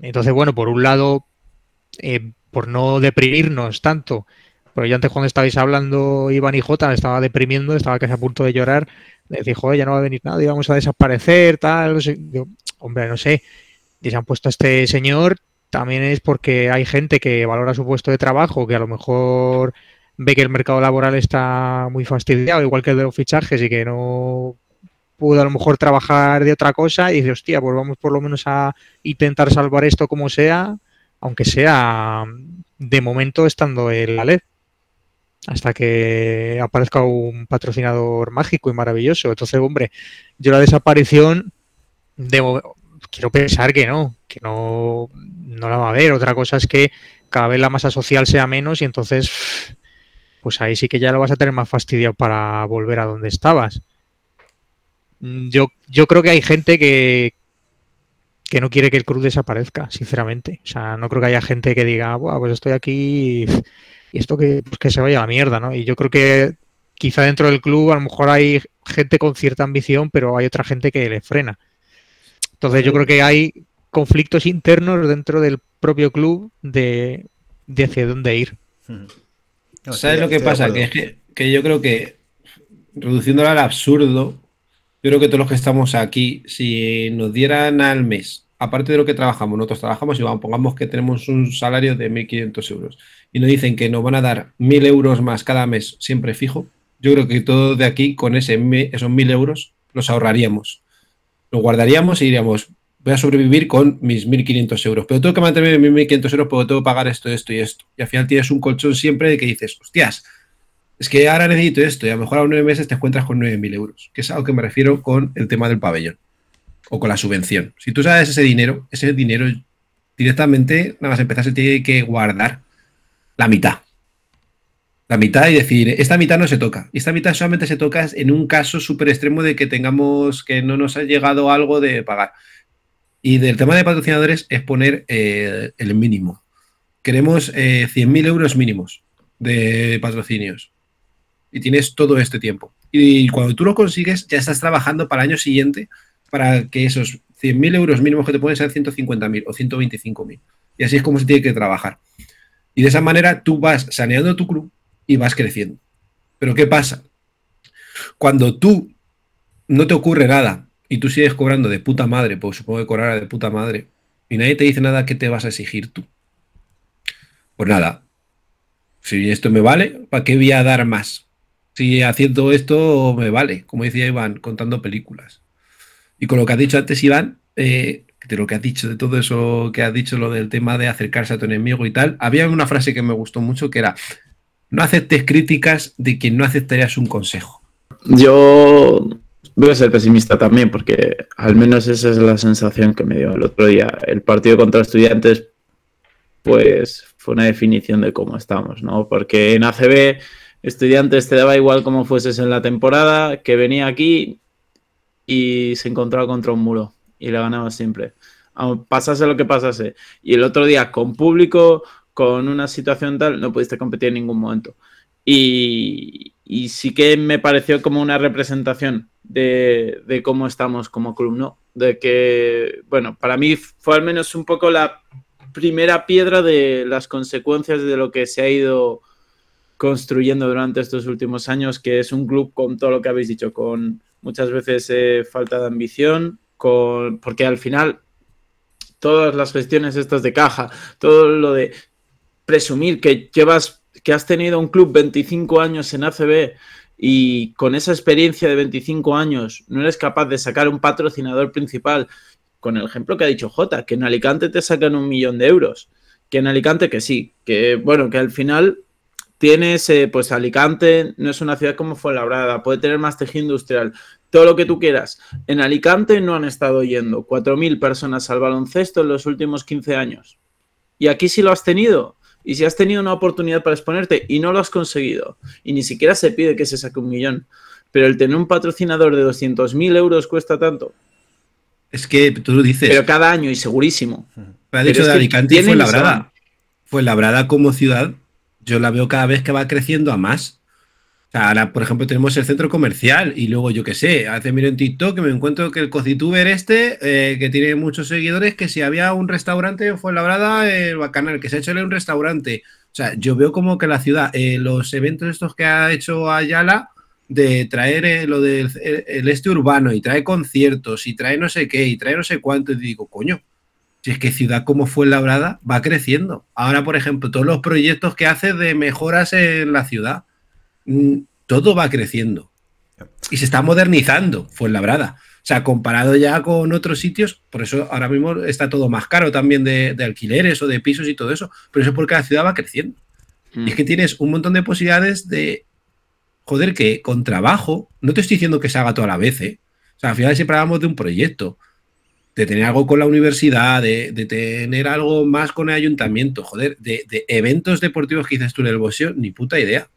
Entonces, bueno, por un lado, eh, por no deprimirnos tanto, pero yo antes cuando estabais hablando Iván y Jota me estaba deprimiendo, estaba casi a punto de llorar, le decía, joder, ya no va a venir nada, íbamos a desaparecer, tal, hombre, no sé, y se han puesto a este señor, también es porque hay gente que valora su puesto de trabajo, que a lo mejor ve que el mercado laboral está muy fastidiado, igual que el de los fichajes, y que no pudo a lo mejor trabajar de otra cosa, y dice, hostia, pues vamos por lo menos a intentar salvar esto como sea, aunque sea de momento estando en la LED hasta que aparezca un patrocinador mágico y maravilloso. Entonces, hombre, yo la desaparición quiero pensar que no, que no, no la va a haber. Otra cosa es que cada vez la masa social sea menos y entonces, pues ahí sí que ya lo vas a tener más fastidiado para volver a donde estabas. Mm, Yo, yo creo que hay gente que, que no quiere que el club desaparezca, sinceramente. O sea, no creo que haya gente que diga, Buah, pues estoy aquí y, y esto que, pues que se vaya a la mierda, ¿no? Y yo creo que quizá dentro del club a lo mejor hay gente con cierta ambición, pero hay otra gente que le frena. Entonces yo creo que hay conflictos internos dentro del propio club de, de hacia dónde ir. No, ¿Sabes lo que pasa? acuerdo. Que, es que, que yo creo que, reduciéndolo al absurdo, yo creo que todos los que estamos aquí, si nos dieran al mes, aparte de lo que trabajamos, nosotros trabajamos y vamos, pongamos que tenemos un salario de 1.500 euros y nos dicen que nos van a dar 1.000 euros más cada mes siempre fijo, yo creo que todos de aquí con ese, esos 1.000 euros los ahorraríamos. Los guardaríamos y diríamos, voy a sobrevivir con mis 1.500 euros, pero tengo que mantener mis 1.500 euros porque tengo que pagar esto, esto y esto. Y al final tienes un colchón siempre de que dices, hostias, es que ahora necesito esto y a lo mejor a nueve meses te encuentras con 9.000 euros, que es a lo que me refiero con el tema del pabellón o con la subvención. Si tú sabes ese dinero, ese dinero directamente, nada más empezar, se tiene que guardar la mitad. La mitad y decir, esta mitad no se toca. Esta mitad solamente se toca en un caso súper extremo de que tengamos, que no nos ha llegado algo de pagar. Y del tema de patrocinadores es poner eh, el mínimo. Queremos eh, 100.000 euros mínimos de patrocinios. Y tienes todo este tiempo. Y cuando tú lo consigues, ya estás trabajando para el año siguiente para que esos 100.000 euros mínimos que te pueden ser 150.000 o 125.000. Y así es como se tiene que trabajar. Y de esa manera tú vas saneando tu club y vas creciendo. Pero ¿qué pasa? Cuando tú no te ocurre nada y tú sigues cobrando de puta madre, pues supongo que cobrará de puta madre, y nadie te dice nada, ¿qué te vas a exigir tú? Pues nada, si esto me vale, ¿para qué voy a dar más? Si haciendo esto me vale, como decía Iván, contando películas. Y con lo que has dicho antes, Iván, eh, de lo que has dicho, de todo eso que has dicho, lo del tema de acercarse a tu enemigo y tal, había una frase que me gustó mucho que era, no aceptes críticas de quien no aceptarías un consejo. Yo voy a ser pesimista también, porque al menos esa es la sensación que me dio el otro día. El partido contra estudiantes, pues fue una definición de cómo estamos, ¿no? Porque en ACB, estudiantes te daba igual cómo fueses en la temporada, que venía aquí y se encontraba contra un muro y le ganaba siempre. Pasase lo que pasase. Y el otro día, con público, con una situación tal, no pudiste competir en ningún momento. Y, y sí que me pareció como una representación de, de, cómo estamos como club, ¿no? De que, bueno, para mí fue al menos un poco la primera piedra de las consecuencias de lo que se ha ido construyendo durante estos últimos años, que es un club con todo lo que habéis dicho, con muchas veces eh, falta de ambición, con, porque al final todas las gestiones estas de caja, todo lo de presumir que llevas, que has tenido un club 25 años en ACB y con esa experiencia de 25 años no eres capaz de sacar un patrocinador principal, con el ejemplo que ha dicho Jota, que en Alicante te sacan un millón de euros, que en Alicante que sí, que bueno, que al final tienes, eh, pues Alicante no es una ciudad como Fuenlabrada, puede tener más tejido industrial, todo lo que tú quieras. En Alicante no han estado yendo 4.000 personas al baloncesto en los últimos 15 años. Y aquí sí lo has tenido. Y si has tenido una oportunidad para exponerte y no lo has conseguido, y ni siquiera se pide que se saque un millón, pero el tener un patrocinador de 200.000 euros cuesta tanto. Es que tú lo dices. Pero cada año y segurísimo. Me ha dicho de Alicante y Fuenlabrada. Fuenlabrada como ciudad, yo la veo cada vez que va creciendo a más. O sea, ahora, por ejemplo, tenemos el centro comercial y luego, yo qué sé, hace miro en TikTok que me encuentro que el cocituber este, eh, que tiene muchos seguidores, que si había un restaurante en Fuenlabrada, el Bacanal, que se ha hecho un restaurante. O sea, yo veo como que la ciudad, eh, los eventos estos que ha hecho Ayala, de traer eh, lo del el, el este urbano y trae conciertos y trae no sé qué y trae no sé cuánto, y digo, coño, si es que ciudad como fue labrada va creciendo. Ahora, por ejemplo, todos los proyectos que hace de mejoras en la ciudad, mm, todo va creciendo. Y se está modernizando, fue labrada. O sea, comparado ya con otros sitios, por eso ahora mismo está todo más caro también de, de alquileres o de pisos y todo eso. Pero eso es porque la ciudad va creciendo. Mm. Y es que tienes un montón de posibilidades de, joder, que con trabajo, no te estoy diciendo que se haga toda la vez, ¿eh? O sea, al final siempre hablamos de un proyecto de tener algo con la universidad, de, de, tener algo más con el ayuntamiento, joder, de, de, eventos deportivos que dices tú en el boxeo, ni puta idea.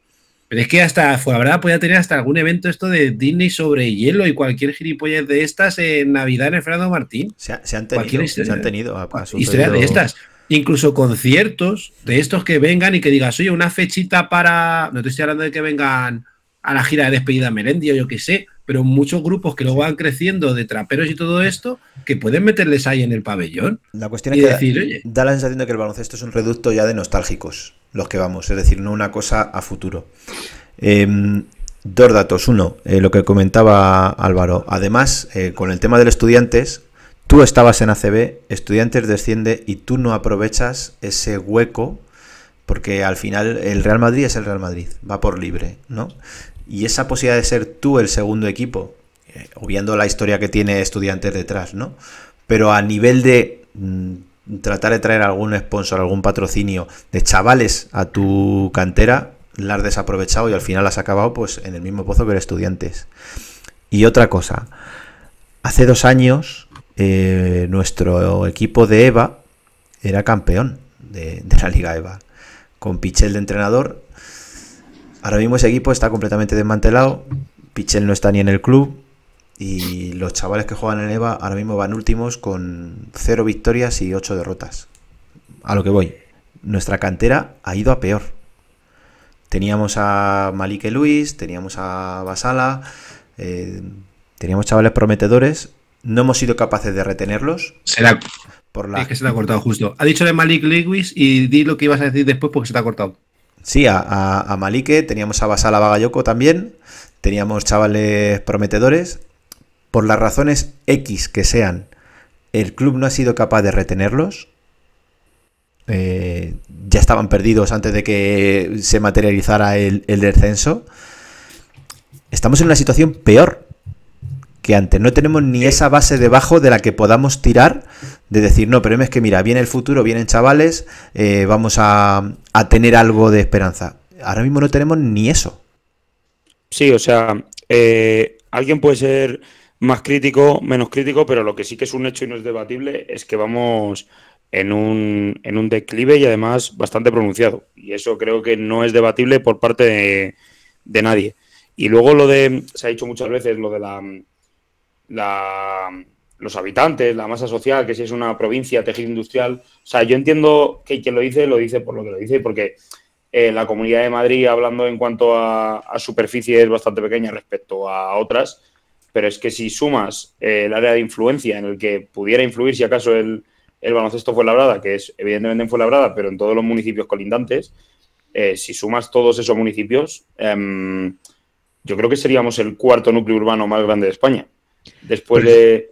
Pero es que hasta Fuenlabrada podía tener hasta algún evento esto de Disney sobre hielo y cualquier gilipollas de estas en Navidad en el Fernando Martín. Se, se, han tenido, historia, se han tenido. Ha, ha historia de estas. Incluso conciertos de estos que vengan y que digas, oye, una fechita para. No te estoy hablando de que vengan a la gira de despedida Melendi o yo qué sé, pero muchos grupos que luego van creciendo de traperos y todo esto, que pueden meterles ahí en el pabellón. La cuestión es que decir, da, oye, da, la sensación de que el baloncesto es un reducto ya de nostálgicos, los que vamos, es decir, no una cosa a futuro. Eh, dos datos. Uno, eh, lo que comentaba Álvaro. Además, eh, con el tema del estudiantes, tú estabas en ACB, estudiantes desciende y tú no aprovechas ese hueco porque al final el Real Madrid es el Real Madrid, va por libre, ¿no? Y esa posibilidad de ser tú el segundo equipo, eh, obviando la historia que tiene estudiantes detrás, ¿no? Pero a nivel de mmm, tratar de traer algún sponsor, algún patrocinio de chavales a tu cantera, la has desaprovechado y al final has acabado pues en el mismo pozo que el estudiantes. Y otra cosa, hace dos años eh, nuestro equipo de EVA era campeón de, de la Liga EVA, con Pichel de entrenador Ahora mismo ese equipo está completamente desmantelado. Pichel no está ni en el club. Y los chavales que juegan en EVA ahora mismo van últimos con cero victorias y ocho derrotas. A lo que voy. Nuestra cantera ha ido a peor. teníamos a Malike Luis, teníamos a Basala, eh, teníamos chavales prometedores. No hemos sido capaces de retenerlos Será. por la, Es que se te ha cortado justo. Ha dicho de Malik Lewis y di lo que ibas a decir después porque se te ha cortado. Sí, a, a, Malike, teníamos a Basala Bagayoko también, teníamos chavales prometedores. Por las razones X que sean, el club no ha sido capaz de retenerlos. Eh, ya estaban perdidos antes de que se materializara el, el descenso. Estamos en una situación peor que antes. No tenemos ni esa base debajo de la que podamos tirar de decir, no, pero es que mira, viene el futuro, vienen chavales, eh, vamos a, a tener algo de esperanza. Ahora mismo no tenemos ni eso. Sí, o sea, eh, alguien puede ser más crítico, menos crítico, pero lo que sí que es un hecho y no es debatible es que vamos en un, en un declive y además bastante pronunciado. Y eso creo que no es debatible por parte de, de nadie. Y luego lo de, se ha dicho muchas veces, lo de la, la- los habitantes, la masa social, que si es una provincia, tejido industrial. O sea, yo entiendo que quien lo dice, lo dice por lo que lo dice, porque eh, la Comunidad de Madrid, hablando en cuanto a, superficie, es bastante pequeña respecto a otras, pero es que si sumas eh, el área de influencia en el que pudiera influir, si acaso, el, el baloncesto Fuenlabrada, que es evidentemente en Fuenlabrada, pero en todos los municipios colindantes, eh, si sumas todos esos municipios, em, yo creo que seríamos el cuarto núcleo urbano más grande de España. Después de...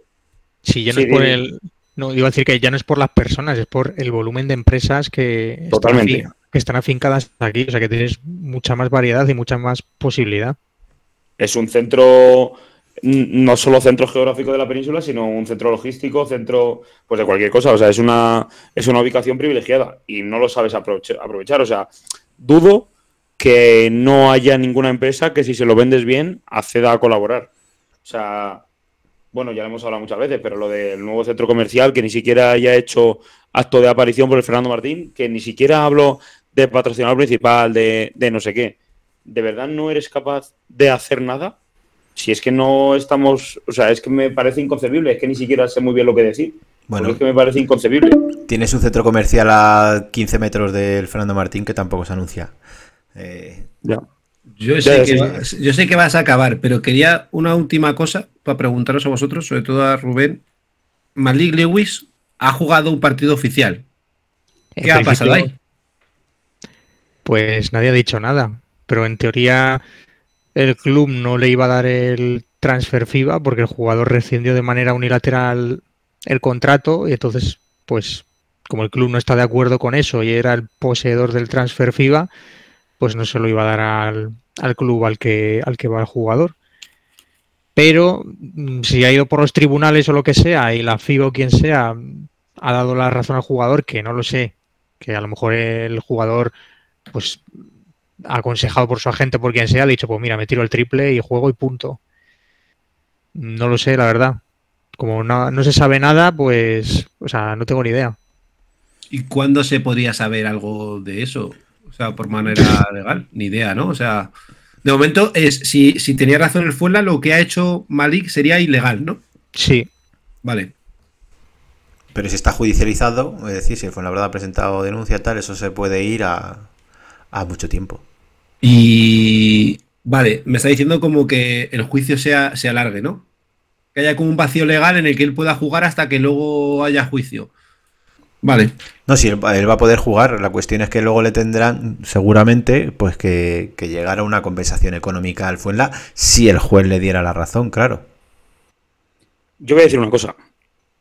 Sí, ya no Sí, es por dime. el. No, iba a decir que ya no es por las personas, es por el volumen de empresas que, están, Totalmente. afi- que están afincadas aquí. O sea que tienes mucha más variedad y mucha más posibilidad. es un centro, no solo centro geográfico de la península, sino un centro logístico, centro pues de cualquier cosa. O sea, es una, es una ubicación privilegiada y no lo sabes aprovechar. O sea, dudo que no haya ninguna empresa que si se lo vendes bien acceda a colaborar. O sea, bueno, ya lo hemos hablado muchas veces, pero lo del nuevo centro comercial que ni siquiera haya hecho acto de aparición por el Fernando Martín, que ni siquiera hablo de patrocinador principal, de, de no sé qué. ¿De verdad no eres capaz de hacer nada? Si es que no estamos, o sea, es que me parece inconcebible, es que ni siquiera sé muy bien lo que decir. Bueno, es que me parece inconcebible. tienes un centro comercial a 15 metros del Fernando Martín que tampoco se anuncia. Eh, Ya. Yo sé, que vas, yo sé que vas a acabar, pero quería una última cosa para preguntaros a vosotros, sobre todo a Rubén. Malik Lewis ha jugado un partido oficial. En ¿Qué ha pasado ahí? Pues nadie ha dicho nada. Pero en teoría el club no le iba a dar el transfer FIBA porque el jugador rescindió de manera unilateral el contrato y entonces, pues, como el club no está de acuerdo con eso y era el poseedor del transfer FIBA, pues no se lo iba a dar al, al club al que, al que va el jugador. Pero mm, si ha ido por los tribunales o lo que sea y la FIBA o quien sea ha dado la razón al jugador, que no lo sé, que a lo mejor el jugador pues aconsejado por su agente, por quien sea, ha dicho, pues mira, me tiro el triple y juego y punto. No lo sé, la verdad. Como no, no se sabe nada, pues, o sea, no tengo ni idea. ¿Y cuándo se podría saber algo de eso? O sea, por manera legal, ni idea, ¿no? O sea, de momento, es, si, si tenía razón el Fuenla, lo que ha hecho Malik sería ilegal, ¿no? Sí, Vale. pero si está judicializado, es decir, si el Fuenlabrada ha presentado denuncia tal, eso se puede ir a, a mucho tiempo. Y vale, me está diciendo como que el juicio sea, se alargue, ¿no? Que haya como un vacío legal en el que él pueda jugar hasta que luego haya juicio. Vale. No, si él, va- él va a poder jugar, la cuestión es que luego le tendrán seguramente pues que, que llegar a una compensación económica al Fuenla si el juez le diera la razón, claro. Yo voy a decir una cosa.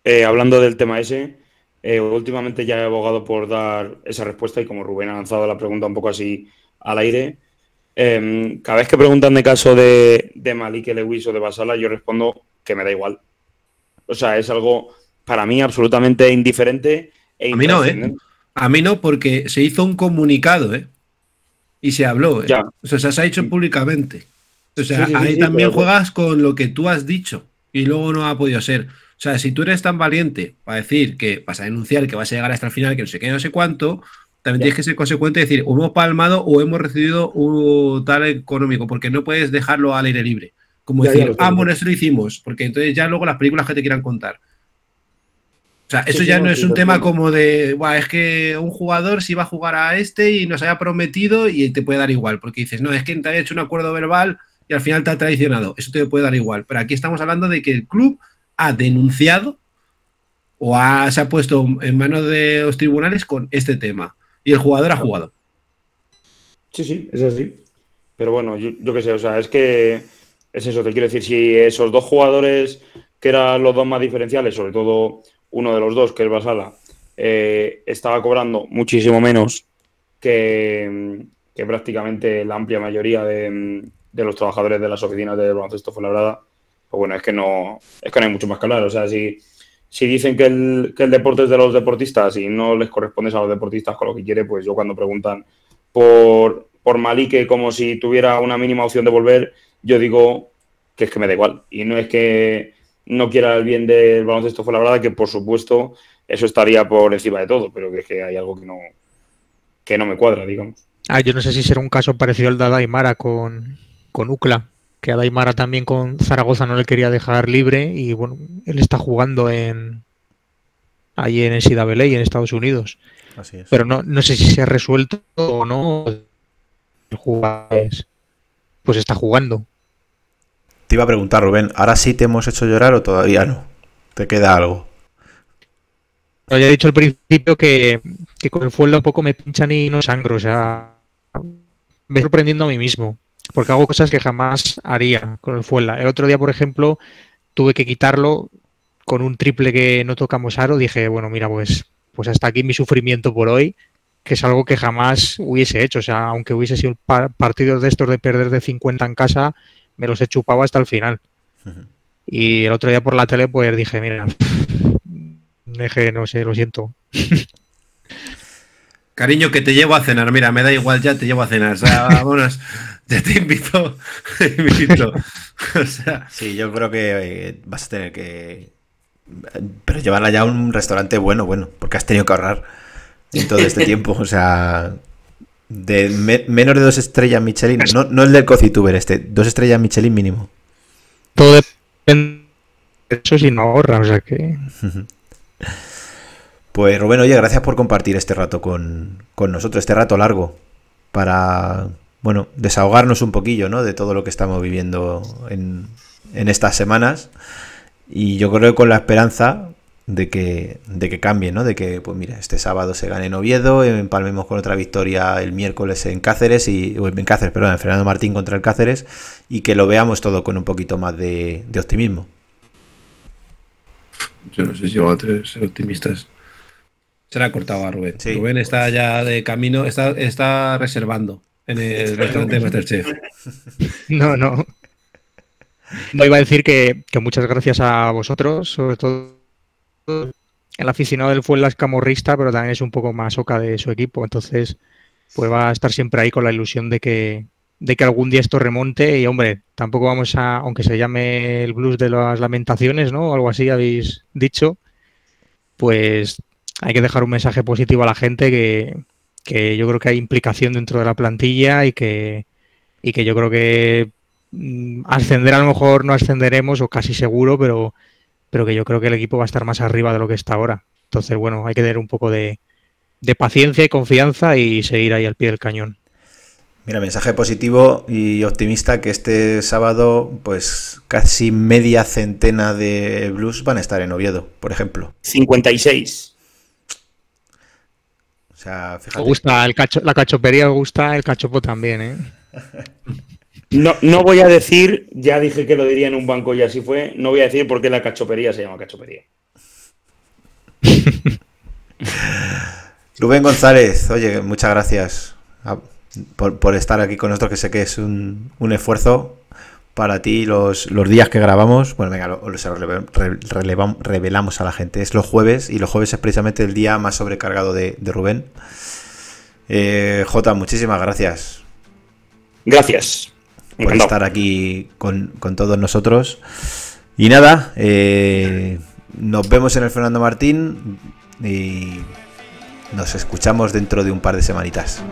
Eh, hablando del tema ese, eh, últimamente ya he abogado por dar esa respuesta y como Rubén ha lanzado la pregunta un poco así al aire, eh, cada vez que preguntan de caso de, de Malik Lewis o de Basala, yo respondo que me da igual. O sea, es algo para mí absolutamente indiferente e A mí no, ¿eh? A mí no, porque se hizo un comunicado, ¿eh? Y se habló, ¿eh? Ya. O sea, se ha hecho públicamente. O sea, Sí, sí, sí, ahí sí, también juegas con lo que tú has dicho y luego no ha podido ser. O sea, si tú eres tan valiente para decir que vas a denunciar, que vas a llegar hasta el final, que no sé qué, no sé cuánto, también Ya. tienes que ser consecuente y decir, o hemos palmado o hemos recibido un tal económico, porque no puedes dejarlo al aire libre. Como Ya, ya decir, sé, ah, bueno, esto lo hicimos, porque entonces ya luego las películas que te quieran contar. Sea, eso sí, ya no, es un te tema como de, "Buah, es que un jugador si va a jugar a este y nos haya prometido y te puede dar igual, porque dices, no, es que te haya hecho un acuerdo verbal y al final te ha traicionado. Eso te puede dar igual. Pero aquí estamos hablando de que el club ha denunciado o ha- se ha puesto en manos de los tribunales con este tema. Y el jugador ha jugado. Sí, sí, es así. Pero bueno, yo, yo qué sé, o sea, es que es eso, te quiero decir, si esos dos jugadores que eran los dos más diferenciales, sobre todo uno de los dos, que es Basala, eh, estaba cobrando muchísimo menos que, que prácticamente la amplia mayoría de, de los trabajadores de las oficinas de baloncesto Fuenlabrada, pues bueno, es que no, es que no hay mucho más que hablar. O sea, si, si dicen que el, que el deporte es de los deportistas y no les correspondes a los deportistas con lo que quiere, pues yo cuando preguntan por, por Malique como si tuviera una mínima opción de volver, yo digo que es que me da igual. Y no es que no quiera el bien del baloncesto fue la verdad que por supuesto eso estaría por encima de todo, pero que es que hay algo que no, que no me cuadra, digamos. Ah, yo no sé si será un caso parecido al de Adaimara con, con UCLA, que Adaimara también con Zaragoza no le quería dejar libre y bueno, él está jugando en allí en NCAA en Estados Unidos. Así es. Pero no, no sé si se ha resuelto o no. El jugador es- pues está jugando. Te iba a preguntar, Rubén, ¿ahora sí te hemos hecho llorar o todavía no? ¿Te queda algo? Pero ya he dicho al principio que, con el fuelo un poco me pinchan y no sangro. O sea, me sorprendiendo a mí mismo. Porque hago cosas que jamás haría con el fuela. El otro día, por ejemplo, tuve que quitarlo con un triple que no tocamos aro. Dije, bueno, mira, pues, pues hasta aquí mi sufrimiento por hoy, que es algo que jamás hubiese hecho. O sea, aunque hubiese sido pa- partidos de estos de perder de 50 en casa, me los he chupado hasta el final. Y el otro día por la tele, pues dije, mira, dije, no sé, lo siento. Cariño, que te llevo a cenar. Mira, me da igual ya, te llevo a cenar. O sea, vámonos. Ya te invito. te invito. O sea, Sí, yo creo que eh, vas a tener que... Pero llevarla ya a un restaurante bueno, bueno, porque has tenido que ahorrar en todo este tiempo. O sea, de me- menos de dos estrellas Michelin, no, no el del Cocituber, este, dos estrellas Michelin mínimo. Todo depende de eso si no ahorra, o sea que... Pues Rubén, oye, gracias por compartir este rato con, con nosotros, este rato largo, para, bueno, desahogarnos un poquillo, ¿no? De todo lo que estamos viviendo en, en estas semanas. Y yo creo que con la esperanza de que, de que cambie, ¿no? De que, pues mira, este sábado se gane en Oviedo, empalmemos con otra victoria el miércoles en Cáceres, y, o en Cáceres, perdón, en Fernando Martín contra el Cáceres, y que lo veamos todo con un poquito más de, de optimismo. yo no sé si vamos a tener- ser optimistas. Se le ha cortado a Rubén. Sí. Rubén está ya de camino, está, está reservando en el restaurante de Masterchef. No, no. No iba a decir que, que muchas gracias a vosotros, sobre todo el aficionado del Fuenla es camorrista, pero también es un poco más oca de su equipo, entonces pues va a estar siempre ahí con la ilusión de que, de que algún día esto remonte y hombre, tampoco vamos a, aunque se llame el blues de las lamentaciones, ¿no? O algo así habéis dicho, pues hay que dejar un mensaje positivo a la gente que, que yo creo que hay implicación dentro de la plantilla y que, y que yo creo que mm, ascender a lo mejor no ascenderemos o casi seguro, pero, pero que yo creo que el equipo va a estar más arriba de lo que está ahora. Entonces, bueno, hay que tener un poco de, de paciencia y confianza y seguir ahí al pie del cañón. Mira, mensaje positivo y optimista que este sábado, pues casi media centena de blues van a estar en Oviedo, por ejemplo. 56. O sea, Me fíjate. gusta el cacho, la cachopería, me gusta el cachopo también, ¿eh? No, no voy a decir, ya dije que lo diría en un banco y así fue, no voy a decir por qué la cachopería se llama cachopería. Rubén González, oye, muchas gracias a- por, por estar aquí con nosotros, que sé que es un, un esfuerzo para ti los, los días que grabamos. Bueno, venga, lo, lo- se lo rele- re- relevam- revelamos a la gente. Es los jueves y los jueves es precisamente el día más sobrecargado de, de Rubén. Eh, Jota, muchísimas gracias Gracias. Por Encantado. estar aquí con, con todos nosotros. Y nada, eh, nos vemos en el Fernando Martín y nos escuchamos dentro de un par de semanitas.